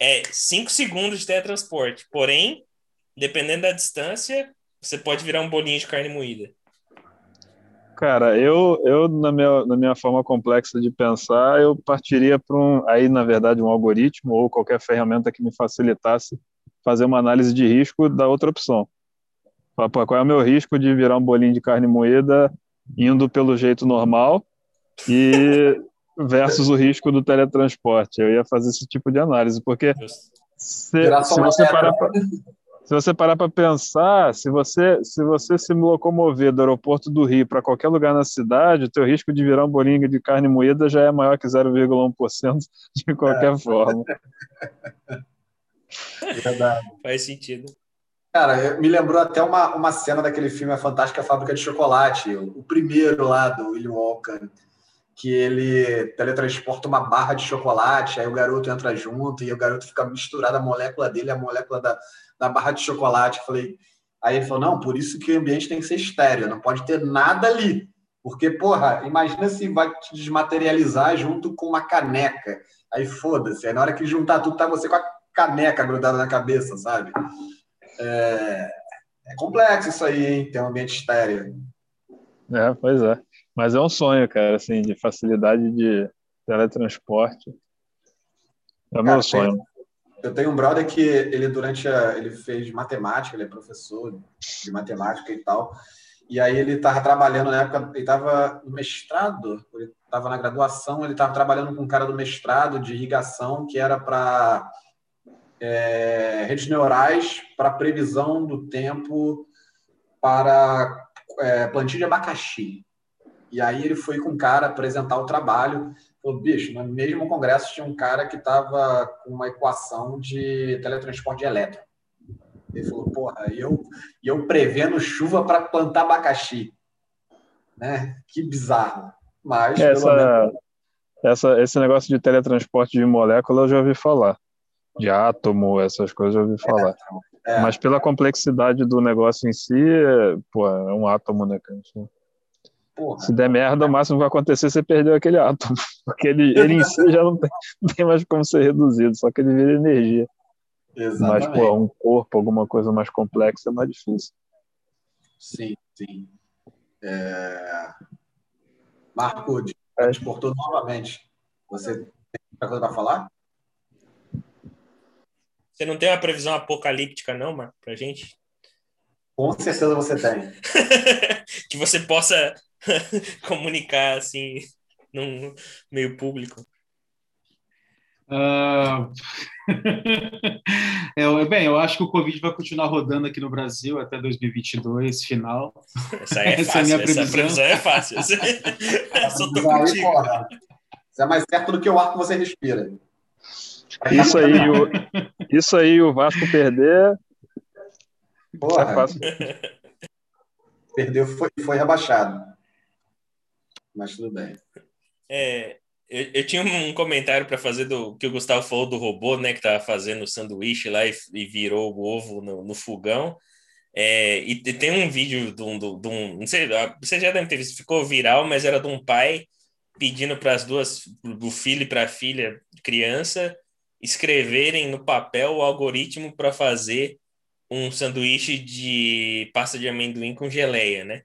é 5 segundos de teletransporte, porém, dependendo da distância, você pode virar um bolinho de carne moída. Cara, eu, eu na, minha, na minha forma complexa de pensar, eu partiria para um, aí na verdade, um algoritmo ou qualquer ferramenta que me facilitasse fazer uma análise de risco da outra opção. Pô, qual é o meu risco de virar um bolinho de carne moída indo pelo jeito normal e versus o risco do teletransporte? Eu ia fazer esse tipo de análise, porque se, se você parar pra, se você parar para pensar, se você, se você se locomover do aeroporto do Rio para qualquer lugar na cidade, o teu risco de virar um bolinho de carne moída já é maior que 0,1% de qualquer é. forma. Verdade. Faz sentido. Cara, me lembrou até uma, uma cena daquele filme A Fantástica Fábrica de Chocolate, o primeiro lá do William Walker, que ele teletransporta uma barra de chocolate, aí o garoto entra junto e o garoto fica misturado a molécula dele, a molécula da, da barra de chocolate. Falei, aí ele falou: não, por isso que o ambiente tem que ser estéreo, não pode ter nada ali. Porque, porra, imagina se vai te desmaterializar junto com uma caneca. Aí foda-se. Aí na hora que juntar tudo, tá você com a caneca grudada na cabeça, sabe? É, é complexo isso aí, hein? Ter um ambiente estéreo. É, pois é. Mas é um sonho, cara, assim, de facilidade de teletransporte. É o meu sonho. Eu tenho um brother que ele durante a, ele fez matemática, ele é professor de matemática e tal. E aí ele estava trabalhando na época, ele estava no mestrado, ele estava na graduação, ele estava trabalhando com um cara do mestrado de irrigação que era para é, redes neurais para previsão do tempo para é, plantio de abacaxi. E aí ele foi com um cara apresentar o trabalho Falou, bicho, no mesmo congresso tinha um cara que estava com uma equação de teletransporte de elétron. Ele falou, porra, e eu, eu prevendo chuva para plantar abacaxi. Né? Que bizarro. Mas, essa, menos... essa, esse negócio de teletransporte de molécula eu já ouvi falar. De átomo, essas coisas eu ouvi falar. É, é. Mas pela complexidade do negócio em si, pô, é um átomo, né, cara? Porra. Se der merda, o máximo que vai acontecer é você perder aquele átomo. Porque ele, ele em si já não tem, não tem mais como ser reduzido, só que ele vira energia. Exatamente. Mas, pô, um corpo, alguma coisa mais complexa é mais difícil. Sim, sim. É... Marco, transportou novamente. Você tem alguma coisa para falar? Você não tem uma previsão apocalíptica, não, Marco, pra gente? Com certeza você tem. que você possa comunicar assim num meio público? Uh... eu, bem, eu acho que o Covid vai continuar rodando aqui no Brasil até 2022, final. Essa, é essa, fácil, é essa previsão é fácil. Só tô contigo. Isso é mais certo do que o ar que você respira. Isso aí, o, isso aí, o Vasco perder. Porra. É fácil. Perdeu, foi, foi rebaixado mas tudo bem. É, eu, eu tinha um comentário para fazer do que o Gustavo falou do robô, né, que tava fazendo o sanduíche lá e, e virou o ovo no, no fogão. É, e, e, tem um vídeo de um, de um, não sei, ah, você já deve ter visto, ficou viral, mas era de um pai pedindo para as duas, do filho e para a filha, criança, escreverem no papel o algoritmo para fazer um sanduíche de pasta de amendoim com geleia, né?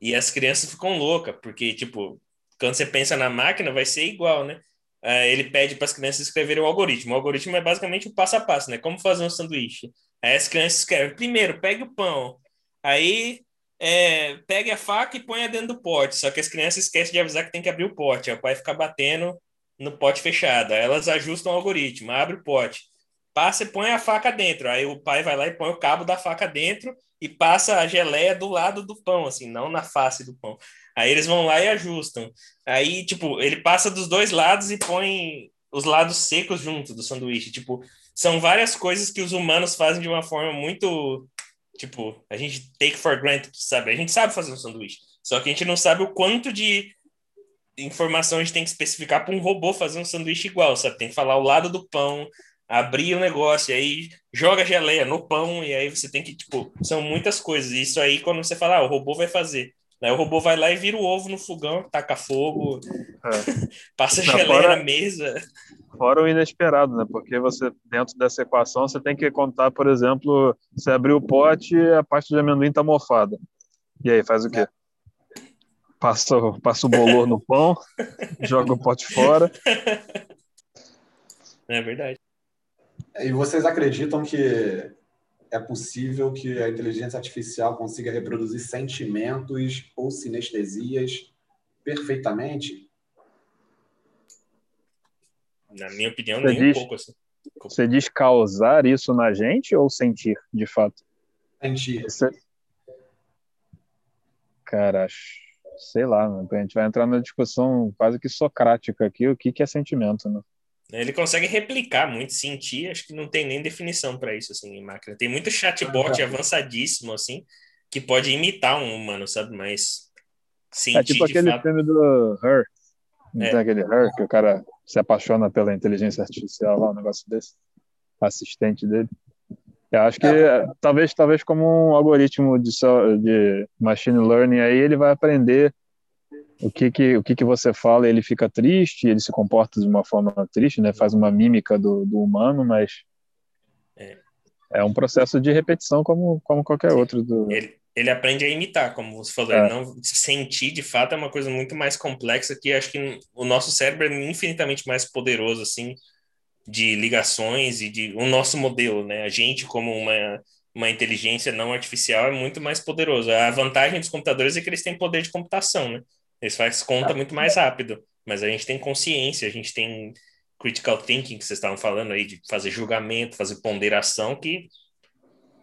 E as crianças ficam loucas, porque, tipo, quando você pensa na máquina, vai ser igual, né? é, ele pede para as crianças escreverem o algoritmo. O algoritmo é basicamente o passo a passo, né? Como fazer um sanduíche. Aí as crianças escrevem, primeiro, pegue o pão, aí é, pegue a faca e ponha dentro do pote. Só que as crianças esquecem de avisar que tem que abrir o pote. Aí o pai fica batendo no pote fechado. Aí elas ajustam o algoritmo, abre o pote, passa e põe a faca dentro. Aí o pai vai lá e põe o cabo da faca dentro e passa a geleia do lado do pão, assim, não na face do pão. Aí eles vão lá e ajustam. Aí, tipo, ele passa dos dois lados e põe os lados secos junto do sanduíche. Tipo, são várias coisas que os humanos fazem de uma forma muito. Tipo, a gente take for granted, sabe? A gente sabe fazer um sanduíche. Só que a gente não sabe o quanto de informação a gente tem que especificar para um robô fazer um sanduíche igual, sabe? Tem que falar o lado do pão, abrir o negócio, e aí joga geleia no pão, e aí você tem que, tipo, são muitas coisas. E isso aí, quando você fala, ah, o robô vai fazer. Aí o robô vai lá e vira o ovo no fogão, taca fogo, é. passa Não, geleia fora, na mesa. Fora o inesperado, né? Porque você, dentro dessa equação, você tem que contar, por exemplo, você abriu o pote e a pasta de amendoim tá mofada. E aí, faz o quê? Passa, passa o bolor no pão, joga o pote fora. É verdade. E vocês acreditam que é possível que a inteligência artificial consiga reproduzir sentimentos ou sinestesias perfeitamente? Na minha opinião, você nem diz, um pouco assim. Você diz causar isso na gente ou sentir, de fato? Sentir. Você... Cara, sei lá, a gente vai entrar numa discussão quase que socrática aqui, o que, que é sentimento, né? Ele consegue replicar muito, sentir, acho que não tem nem definição para isso, assim, em máquina. Tem muito chatbot avançadíssimo, assim, que pode imitar um humano, sabe? Mas sentir, É tipo aquele fato... filme do Her, não é. tem aquele Her, que o cara se apaixona pela inteligência artificial lá, um negócio desse, assistente dele. Eu acho que é. talvez, talvez como um algoritmo de, de machine learning aí, ele vai aprender o que que, o que que você fala, ele fica triste, ele se comporta de uma forma triste, né? Faz uma mímica do, do humano, mas é. é um processo de repetição como, como qualquer outro. Do... Ele, ele aprende a imitar, como você falou. É. não sentir, de fato, é uma coisa muito mais complexa que acho que o nosso cérebro é infinitamente mais poderoso, assim, de ligações e de o nosso modelo, né? A gente como uma uma inteligência não artificial é muito mais poderoso. A vantagem dos computadores é que eles têm poder de computação, né? Eles fazem conta muito mais rápido, mas a gente tem consciência, a gente tem critical thinking que vocês estavam falando aí, de fazer julgamento, fazer ponderação, que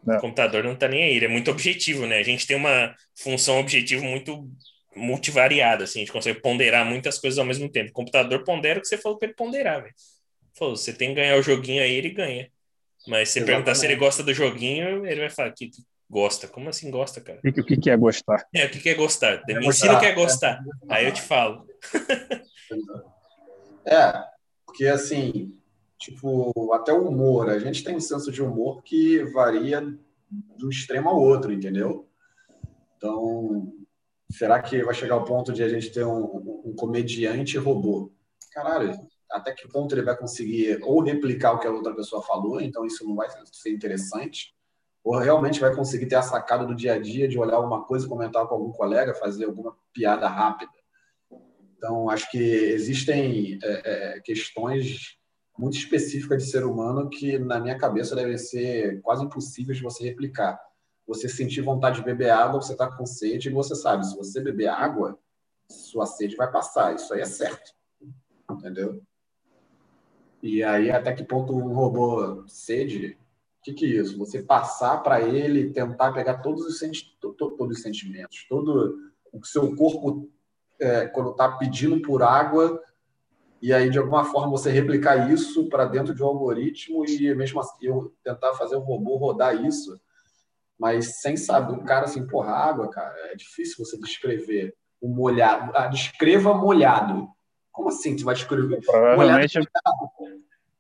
o computador não está nem aí, ele é muito objetivo, né? A gente tem uma função objetivo muito multivariada, assim, a gente consegue ponderar muitas coisas ao mesmo tempo. O computador pondera o que você falou para ele ponderar, velho. Falou, você tem que ganhar o joguinho aí, ele ganha. Mas se você perguntar se ele gosta do joguinho, ele vai falar que Gosta. Como assim gosta, cara? O que, que é gostar? É, o que, que é gostar? É Me ensina o que é gostar. Aí eu te falo. é, porque assim, tipo, até o humor, a gente tem um senso de humor que varia de um extremo ao outro, entendeu? Então, será que vai chegar ao ponto de a gente ter um, um comediante robô? Caralho, até que ponto ele vai conseguir ou replicar o que a outra pessoa falou, então isso não vai ser interessante, ou realmente vai conseguir ter a sacada do dia a dia de olhar alguma coisa, comentar com algum colega, fazer alguma piada rápida. Então, acho que existem é, é, questões muito específicas de ser humano que, na minha cabeça, devem ser quase impossíveis de você replicar. Você sentir vontade de beber água, você está com sede, e você sabe, se você beber água, sua sede vai passar. Isso aí é certo. Entendeu? E aí, até que ponto um robô sede que, que é isso? Você passar para ele, tentar pegar todos os, senti todos os sentimentos, todo o que seu corpo, é, quando está pedindo por água, e aí, de alguma forma, você replicar isso para dentro de um algoritmo e mesmo assim eu tentar fazer um robô rodar isso, mas sem saber, o cara assim, porra, água, cara, é difícil você descrever o molhado. Ah, descreva molhado. Como assim você vai descrever? Provavelmente, molhado,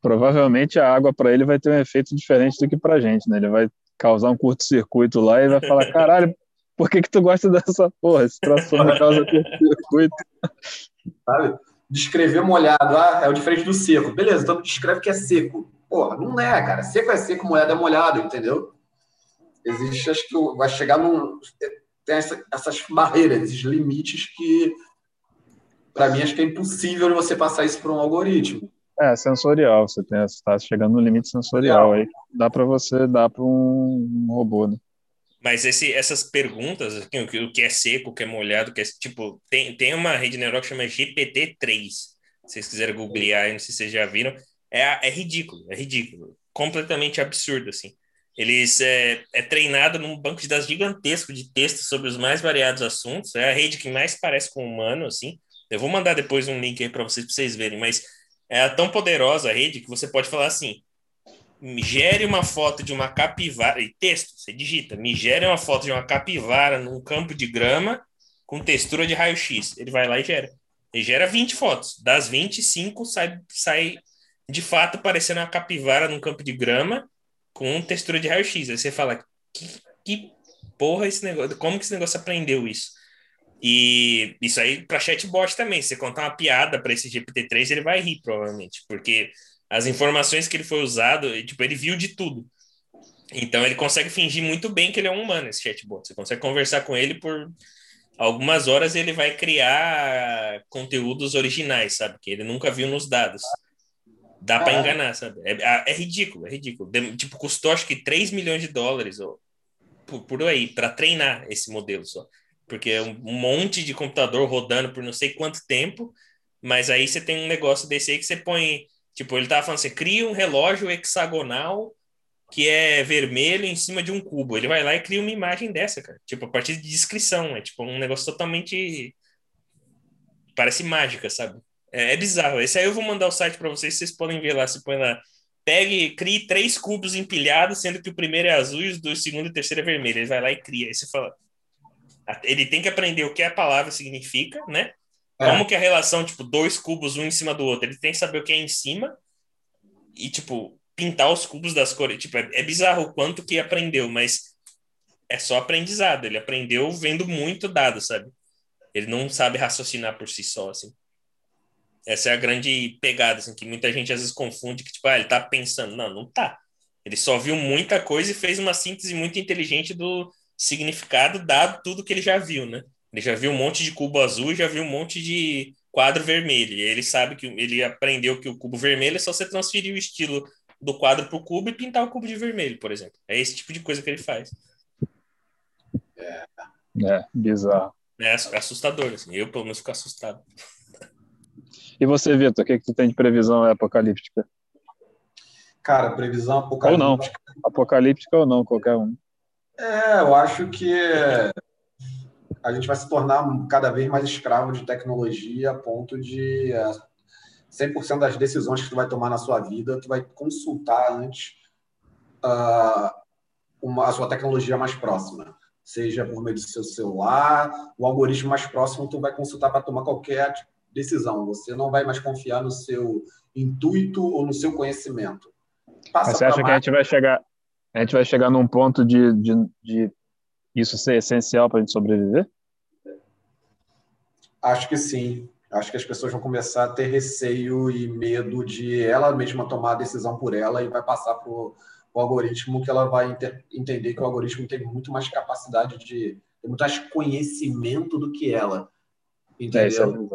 provavelmente a água para ele vai ter um efeito diferente do que para gente, né? Ele vai causar um curto-circuito lá e vai falar, caralho, por que que tu gosta dessa porra? Esse troço não causa curto-circuito. Sabe? Descrever molhado, ah, é o diferente do seco. Beleza, então descreve que é seco. Porra, não é, cara. Seco é seco, molhado é molhado, entendeu? Existe, acho que vai chegar num... Tem essa, essas barreiras, esses limites que para mim, acho que é impossível você passar isso para um algoritmo. É, sensorial. Você está chegando no limite sensorial aí. Dá para você dar para um, um, robô, né? Mas esse, essas perguntas, assim, o, que, o que é seco, o que é molhado, o que é tipo, tem, tem uma rede neural que chama GPT-3. Se vocês quiserem googlear, não sei se vocês já viram, é, é ridículo, é ridículo, completamente absurdo assim. Eles é, é treinado num banco de dados gigantesco de textos sobre os mais variados assuntos. É a rede que mais parece com o humano, assim. Eu vou mandar depois um link aí para vocês, para vocês verem, mas é tão poderosa a rede que você pode falar assim: me gere uma foto de uma capivara, e texto, você digita, me gere uma foto de uma capivara num campo de grama com textura de raio-x. Ele vai lá e gera. Ele gera 20 fotos. Das 20, 5 sai, sai de fato parecendo uma capivara num campo de grama com textura de raio-x. Aí você fala, que, que porra esse negócio? Como que esse negócio aprendeu isso? E isso aí para chatbot também. Se você contar uma piada para esse GPT-3, ele vai rir, provavelmente, porque as informações que ele foi usado, tipo, ele viu de tudo. Então ele consegue fingir muito bem que ele é um humano, esse chatbot. Você consegue conversar com ele por algumas horas e ele vai criar conteúdos originais, sabe? Que ele nunca viu nos dados. Dá para enganar, sabe? É, é, é, ridículo, é ridículo. Tipo, custou acho que 3 milhões de dólares ou, por, por aí para treinar esse modelo só porque é um monte de computador rodando por não sei quanto tempo, mas aí você tem um negócio desse aí que você põe, tipo, ele tava falando, você cria um relógio hexagonal que é vermelho em cima de um cubo. Ele vai lá e cria uma imagem dessa, cara. Tipo, a partir de descrição, é tipo um negócio totalmente parece mágica, sabe? É, é bizarro. Esse aí eu vou mandar o site para vocês, vocês podem ver lá, se põe lá pegue, crie três cubos empilhados, sendo que o primeiro é azul e o segundo e o terceiro é vermelho. Ele vai lá e cria. Aí você fala, ele tem que aprender o que a palavra significa, né? É. Como que a relação, tipo, dois cubos um em cima do outro. Ele tem que saber o que é em cima e, tipo, pintar os cubos das cores. Tipo, é, é bizarro o quanto que aprendeu, mas é só aprendizado. Ele aprendeu vendo muito dado, sabe? Ele não sabe raciocinar por si só, assim. Essa é a grande pegada, assim, que muita gente às vezes confunde, que, tipo, ah, ele tá pensando. Não, não tá. Ele só viu muita coisa e fez uma síntese muito inteligente do, significado dado tudo que ele já viu, né? Ele já viu um monte de cubo azul e já viu um monte de quadro vermelho. E ele sabe que ele aprendeu que o cubo vermelho é só você transferir o estilo do quadro para o cubo e pintar o cubo de vermelho, por exemplo. É esse tipo de coisa que ele faz. É, é bizarro. É assustador, assim. Eu, pelo menos, fico assustado. E você, Vitor, o que, que tu tem de previsão apocalíptica? Cara, previsão apocalíptica. Ou não. Apocalíptica ou não, qualquer um. É, eu acho que a gente vai se tornar cada vez mais escravo de tecnologia a ponto de 100% é, das decisões que tu vai tomar na sua vida, tu vai consultar antes uh, uma, a sua tecnologia mais próxima. Seja por meio do seu celular, o algoritmo mais próximo tu vai consultar para tomar qualquer decisão. Você não vai mais confiar no seu intuito ou no seu conhecimento. Passa Mas você acha que a gente vai chegar a gente vai chegar num ponto de, de, de isso ser essencial para a gente sobreviver? Acho que sim. Acho que as pessoas vão começar a ter receio e medo de ela mesma tomar a decisão por ela e vai passar para o algoritmo que ela vai entender que o algoritmo tem muito mais capacidade de tem muito mais conhecimento do que ela. Entendeu?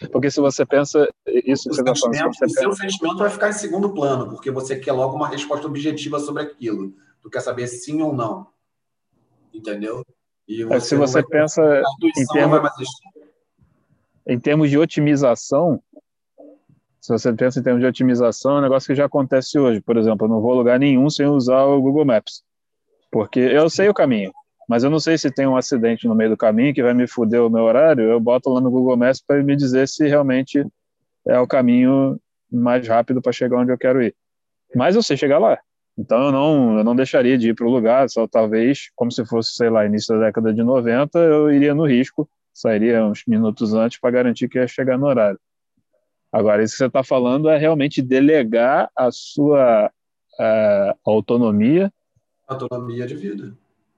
É, é porque se você pensa isso o, você tá falando, o seu sentimento vai ficar em segundo plano, porque você quer logo uma resposta objetiva sobre aquilo tu quer saber sim ou não. Entendeu? E você é, se você pensa em termos, em termos de otimização, se você pensa em termos de otimização, é um negócio que já acontece hoje. Por exemplo, eu não vou lugar nenhum sem usar o Google Maps. Porque eu sei o caminho, mas eu não sei se tem um acidente no meio do caminho que vai me fuder o meu horário. Eu boto lá no Google Maps para me dizer se realmente é o caminho mais rápido para chegar onde eu quero ir. Mas eu sei chegar lá. Então eu não, eu não deixaria de ir para o lugar, só talvez, como se fosse, sei lá, início da década de 90, eu iria no risco, sairia uns minutos antes para garantir que ia chegar no horário. Agora, isso que você está falando é realmente delegar a sua uh, autonomia. Autonomia de vida.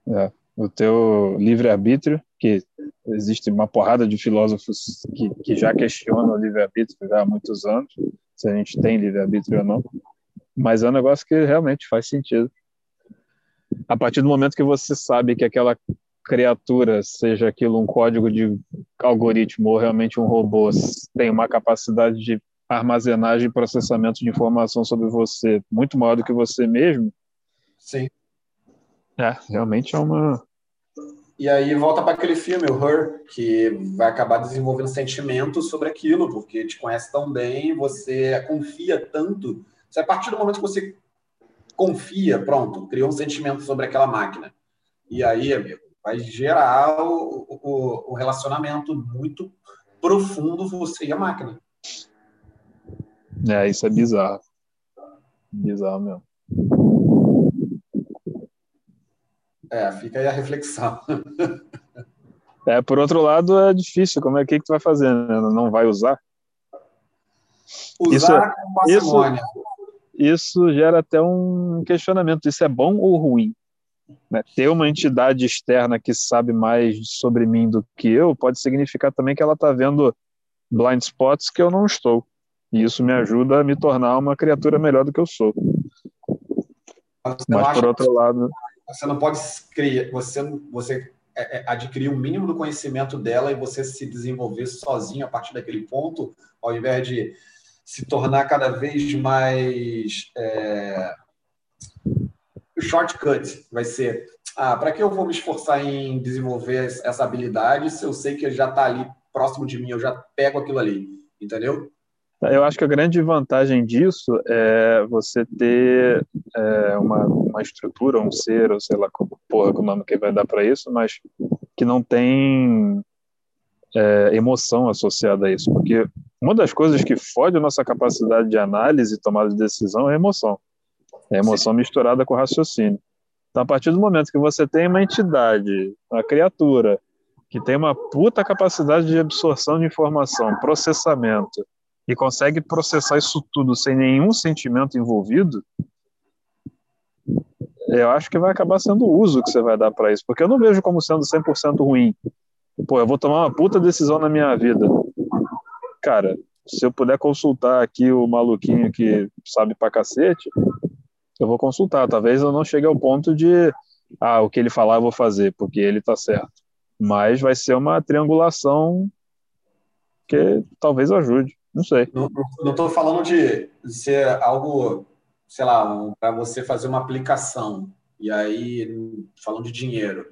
É, o teu livre-arbítrio, que existe uma porrada de filósofos que, que já questionam o livre-arbítrio já há muitos anos, se a gente tem livre-arbítrio ou não. Mas é um negócio que realmente faz sentido. A partir do momento que você sabe que aquela criatura, seja aquilo um código de algoritmo ou realmente um robô, tem uma capacidade de armazenagem e processamento de informação sobre você muito maior do que você mesmo. Sim. É, realmente é uma. E aí volta para aquele filme, o Her, que vai acabar desenvolvendo sentimentos sobre aquilo, porque te conhece tão bem, você confia tanto. A partir do momento que você confia, pronto, criou um sentimento sobre aquela máquina. E aí, amigo, vai gerar o, o, o relacionamento muito profundo você e a máquina. É, isso é bizarro. Bizarro mesmo. É, fica aí a reflexão. É, por outro lado, é difícil. Como é que, que tu vai fazer? Né? Não vai usar? Usar isso, com isso, isso gera até um questionamento. Isso é bom ou ruim? Né? Ter uma entidade externa que sabe mais sobre mim do que eu pode significar também que ela está vendo blind spots que eu não estou. E isso me ajuda a me tornar uma criatura melhor do que eu sou. Mas, por outro lado. Você não pode criar, você, você é, é, adquirir o um mínimo do conhecimento dela e você se desenvolver sozinho a partir daquele ponto, ao invés de se tornar cada vez mais. É... Shortcut vai ser: ah, para que eu vou me esforçar em desenvolver essa habilidade se eu sei que já está ali próximo de mim, eu já pego aquilo ali, entendeu? Eu acho que a grande vantagem disso é você ter é, uma, uma estrutura, um ser, ou sei lá, porra, o nome que vai dar para isso, mas que não tem é, emoção associada a isso. Porque uma das coisas que fode a nossa capacidade de análise e tomada de decisão é a emoção. É a emoção Sim. misturada com raciocínio. Então, a partir do momento que você tem uma entidade, uma criatura, que tem uma puta capacidade de absorção de informação, processamento, e consegue processar isso tudo sem nenhum sentimento envolvido, eu acho que vai acabar sendo o uso que você vai dar para isso, porque eu não vejo como sendo 100% ruim. Pô, eu vou tomar uma puta decisão na minha vida. Cara, se eu puder consultar aqui o maluquinho que sabe pra cacete, eu vou consultar. Talvez eu não chegue ao ponto de, ah, o que ele falar eu vou fazer, porque ele tá certo. Mas vai ser uma triangulação que talvez ajude. Não sei. Não estou falando de ser algo, sei lá, para você fazer uma aplicação. E aí, falando de dinheiro.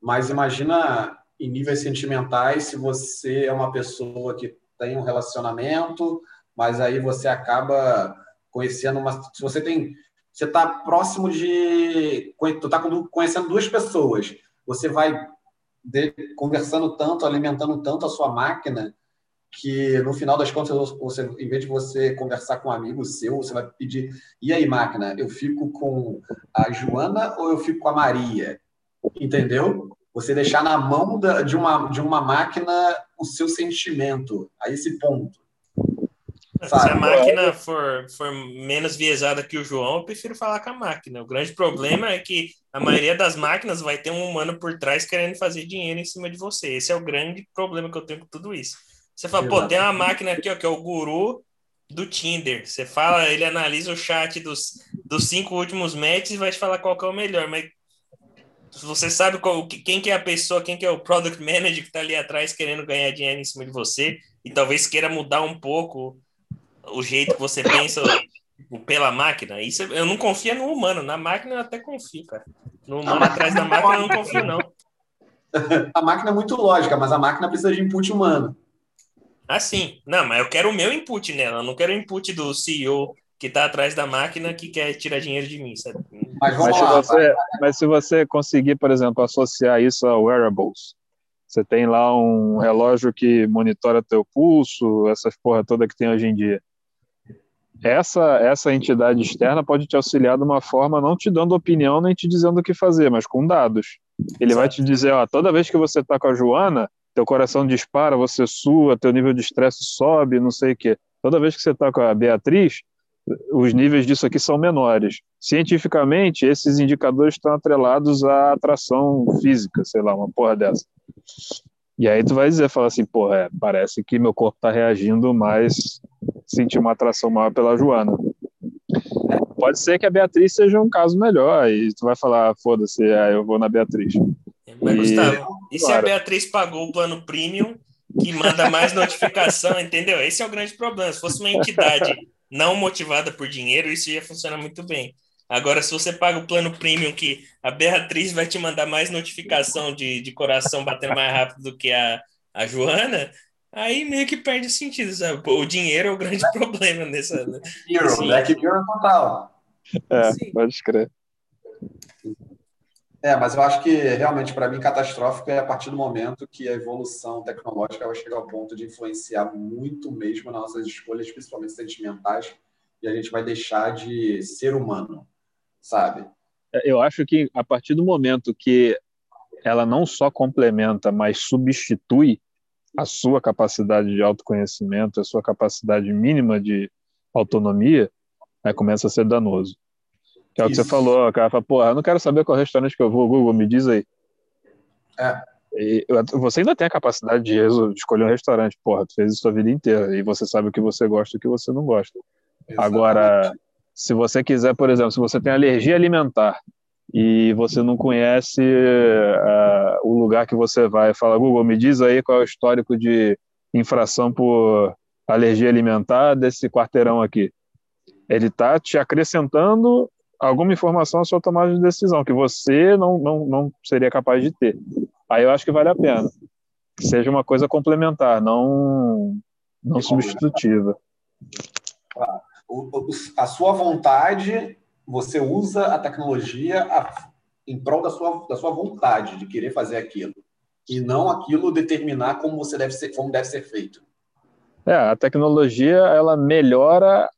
Mas imagina em níveis sentimentais, se você é uma pessoa que tem um relacionamento, mas aí você acaba conhecendo uma. Se você tem. Você está próximo de. Tu está conhecendo duas pessoas. Você vai de, conversando tanto, alimentando tanto a sua máquina, que no final das contas, você, em vez de você conversar com um amigo seu, você vai pedir: e aí, máquina, eu fico com a Joana ou eu fico com a Maria? Entendeu? Você deixar na mão da, de, uma, de uma máquina o seu sentimento, a esse ponto. Sabe? Se a máquina for, for menos viesada que o João, eu prefiro falar com a máquina. O grande problema é que a maioria das máquinas vai ter um humano por trás querendo fazer dinheiro em cima de você. Esse é o grande problema que eu tenho com tudo isso. Você fala, Exato. pô, tem uma máquina aqui, ó, que é o guru do Tinder. Você fala, ele analisa o chat dos, dos cinco últimos matches e vai te falar qual que é o melhor. Mas você sabe qual, quem que é a pessoa, quem que é o product manager que está ali atrás querendo ganhar dinheiro em cima de você e talvez queira mudar um pouco o jeito que você pensa pela máquina. Isso eu não confio no humano, na máquina eu até confio, cara. No humano atrás da máquina eu não confio não. A máquina é muito lógica, mas a máquina precisa de input humano. Ah, sim. Não, mas eu quero o meu input nela. Eu não quero o input do CEO que está atrás da máquina que quer tirar dinheiro de mim, sabe? Mas, mas, se você, mas se você conseguir, por exemplo, associar isso a wearables, você tem lá um relógio que monitora teu pulso, essas porra toda que tem hoje em dia. Essa, essa entidade externa pode te auxiliar de uma forma não te dando opinião nem te dizendo o que fazer, mas com dados. Ele vai te dizer, ó, toda vez que você está com a Joana, teu coração dispara, você sua, teu nível de estresse sobe, não sei o quê. Toda vez que você está com a Beatriz, os níveis disso aqui são menores. Cientificamente, esses indicadores estão atrelados à atração física, sei lá, uma porra dessa. E aí tu vai dizer, fala assim, porra, é, parece que meu corpo está reagindo mais, sentir uma atração maior pela Joana. Pode ser que a Beatriz seja um caso melhor, e tu vai falar, foda-se, aí eu vou na Beatriz. Mas Mas, Gustavo, e se a Beatriz pagou o plano premium que manda mais notificação, entendeu? Esse é o grande problema. Se fosse uma entidade não motivada por dinheiro, isso ia funcionar muito bem. Agora, se você paga o plano premium, que a Beatriz vai te mandar mais notificação de, de coração batendo mais rápido do que a, a Joana, aí meio que perde o sentido, sabe? O dinheiro é o grande problema nessa. Hero, Black Mirror total. É, Sim. pode escrever. É, mas eu acho que realmente para mim catastrófico é a partir do momento que a evolução tecnológica vai chegar ao ponto de influenciar muito mesmo nas nossas escolhas, principalmente sentimentais, e a gente vai deixar de ser humano, sabe? É, eu acho que a partir do momento que ela não só complementa, mas substitui a sua capacidade de autoconhecimento, a sua capacidade mínima de autonomia, aí começa a ser danoso. É o que você falou, o cara fala, porra, eu não quero saber qual restaurante que eu vou, Google, me diz aí. É. E você ainda tem a capacidade de, escolher um restaurante, porra, tu fez isso a vida inteira, e você sabe o que você gosta e o que você não gosta. Exatamente. Agora, se você quiser, por exemplo, se você tem alergia alimentar e você não conhece uh, o lugar que você vai, fala, Google, me diz aí qual é o histórico de infração por alergia alimentar desse quarteirão aqui. Ele está te acrescentando alguma informação à sua tomada de decisão que você não, não, não seria capaz de ter. Aí eu acho que vale a pena. Que seja uma coisa complementar, não, não substitutiva. A sua vontade, você usa a tecnologia em prol da sua, da sua vontade de querer fazer aquilo. E não aquilo determinar como você deve ser, como deve ser feito. É, a tecnologia ela melhora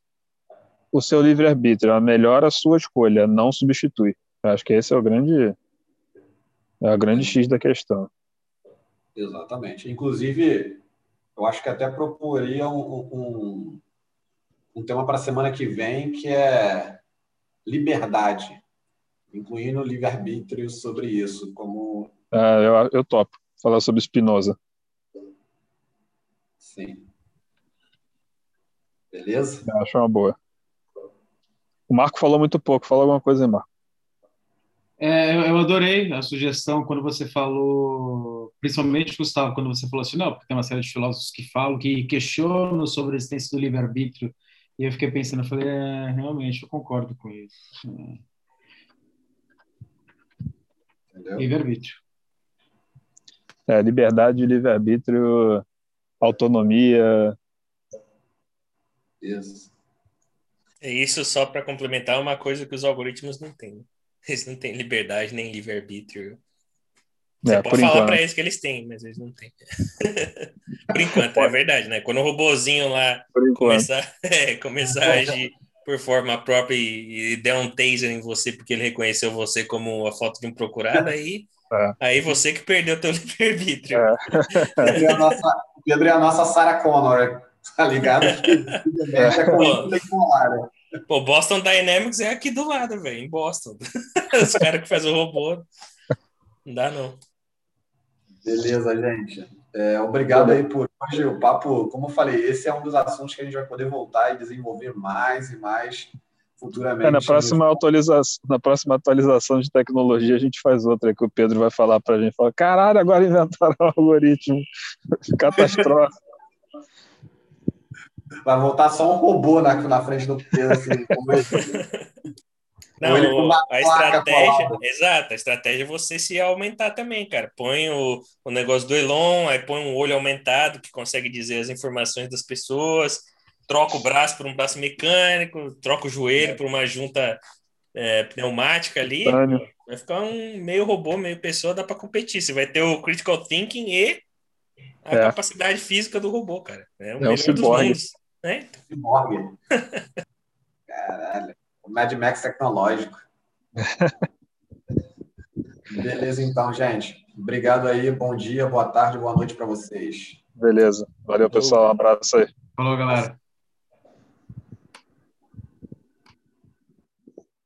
o seu livre-arbítrio, ela melhora a sua escolha, não substitui. Eu acho que esse é o grande, é a grande X da questão. Exatamente. Inclusive, eu acho que até proporia um, um, um tema para a semana que vem que é liberdade, incluindo livre-arbítrio sobre isso. Como... Ah, eu, eu topo falar sobre Spinoza. Sim. Beleza? Eu acho uma boa. O Marco falou muito pouco. Fala alguma coisa aí, Marco. É, eu adorei a sugestão quando você falou, principalmente, Gustavo, quando você falou assim, não, porque tem uma série de filósofos que falam, que questionam sobre a existência do livre-arbítrio, e eu fiquei pensando, eu falei, é, realmente, eu concordo com isso. É. Livre-arbítrio. É, liberdade, livre-arbítrio, autonomia. Isso. Isso só para complementar uma coisa que os algoritmos não têm. Eles não têm liberdade nem livre-arbítrio. Você é, pode falar para eles que eles têm, mas eles não têm. por enquanto, é verdade, né? Quando o robozinho lá começar, é, começar a agir por forma própria e, e, der um taser em você porque ele reconheceu você como a foto de um procurado, aí, é. aí você que perdeu teu livre-arbítrio. É. Pedro, é a nossa, Pedro é a nossa Sarah Connor. Tá ligado? é com Pô, Boston Dynamics é aqui do lado, velho, em Boston. Os caras que fazem o robô. Não dá, não. Beleza, gente. É, obrigado aí por hoje. O papo, como eu falei, esse é um dos assuntos que a gente vai poder voltar e desenvolver mais e mais futuramente. É, na, próxima atualização, na próxima atualização de tecnologia, a gente faz outra que o Pedro vai falar para a gente. Fala, caralho, agora inventaram um algoritmo catastrófico. Vai voltar só um robô na, na frente do Pedro, assim, Não, a estratégia, exato, a estratégia é você se aumentar também, cara. Põe o, o negócio do Elon, aí põe um olho aumentado que consegue dizer as informações das pessoas, troca o braço por um braço mecânico, troca o joelho é. por uma junta é, pneumática ali. Vai ficar um meio robô, meio pessoa, dá para competir. Você vai ter o critical thinking e a é. capacidade física do robô, cara. É, um é o ciborgue. Né? Ciborgue. Caralho. O Mad Max tecnológico. Beleza, então, gente. Obrigado aí. Bom dia, boa tarde, boa noite para vocês. Beleza. Valeu, pessoal. Um abraço aí. Falou, galera.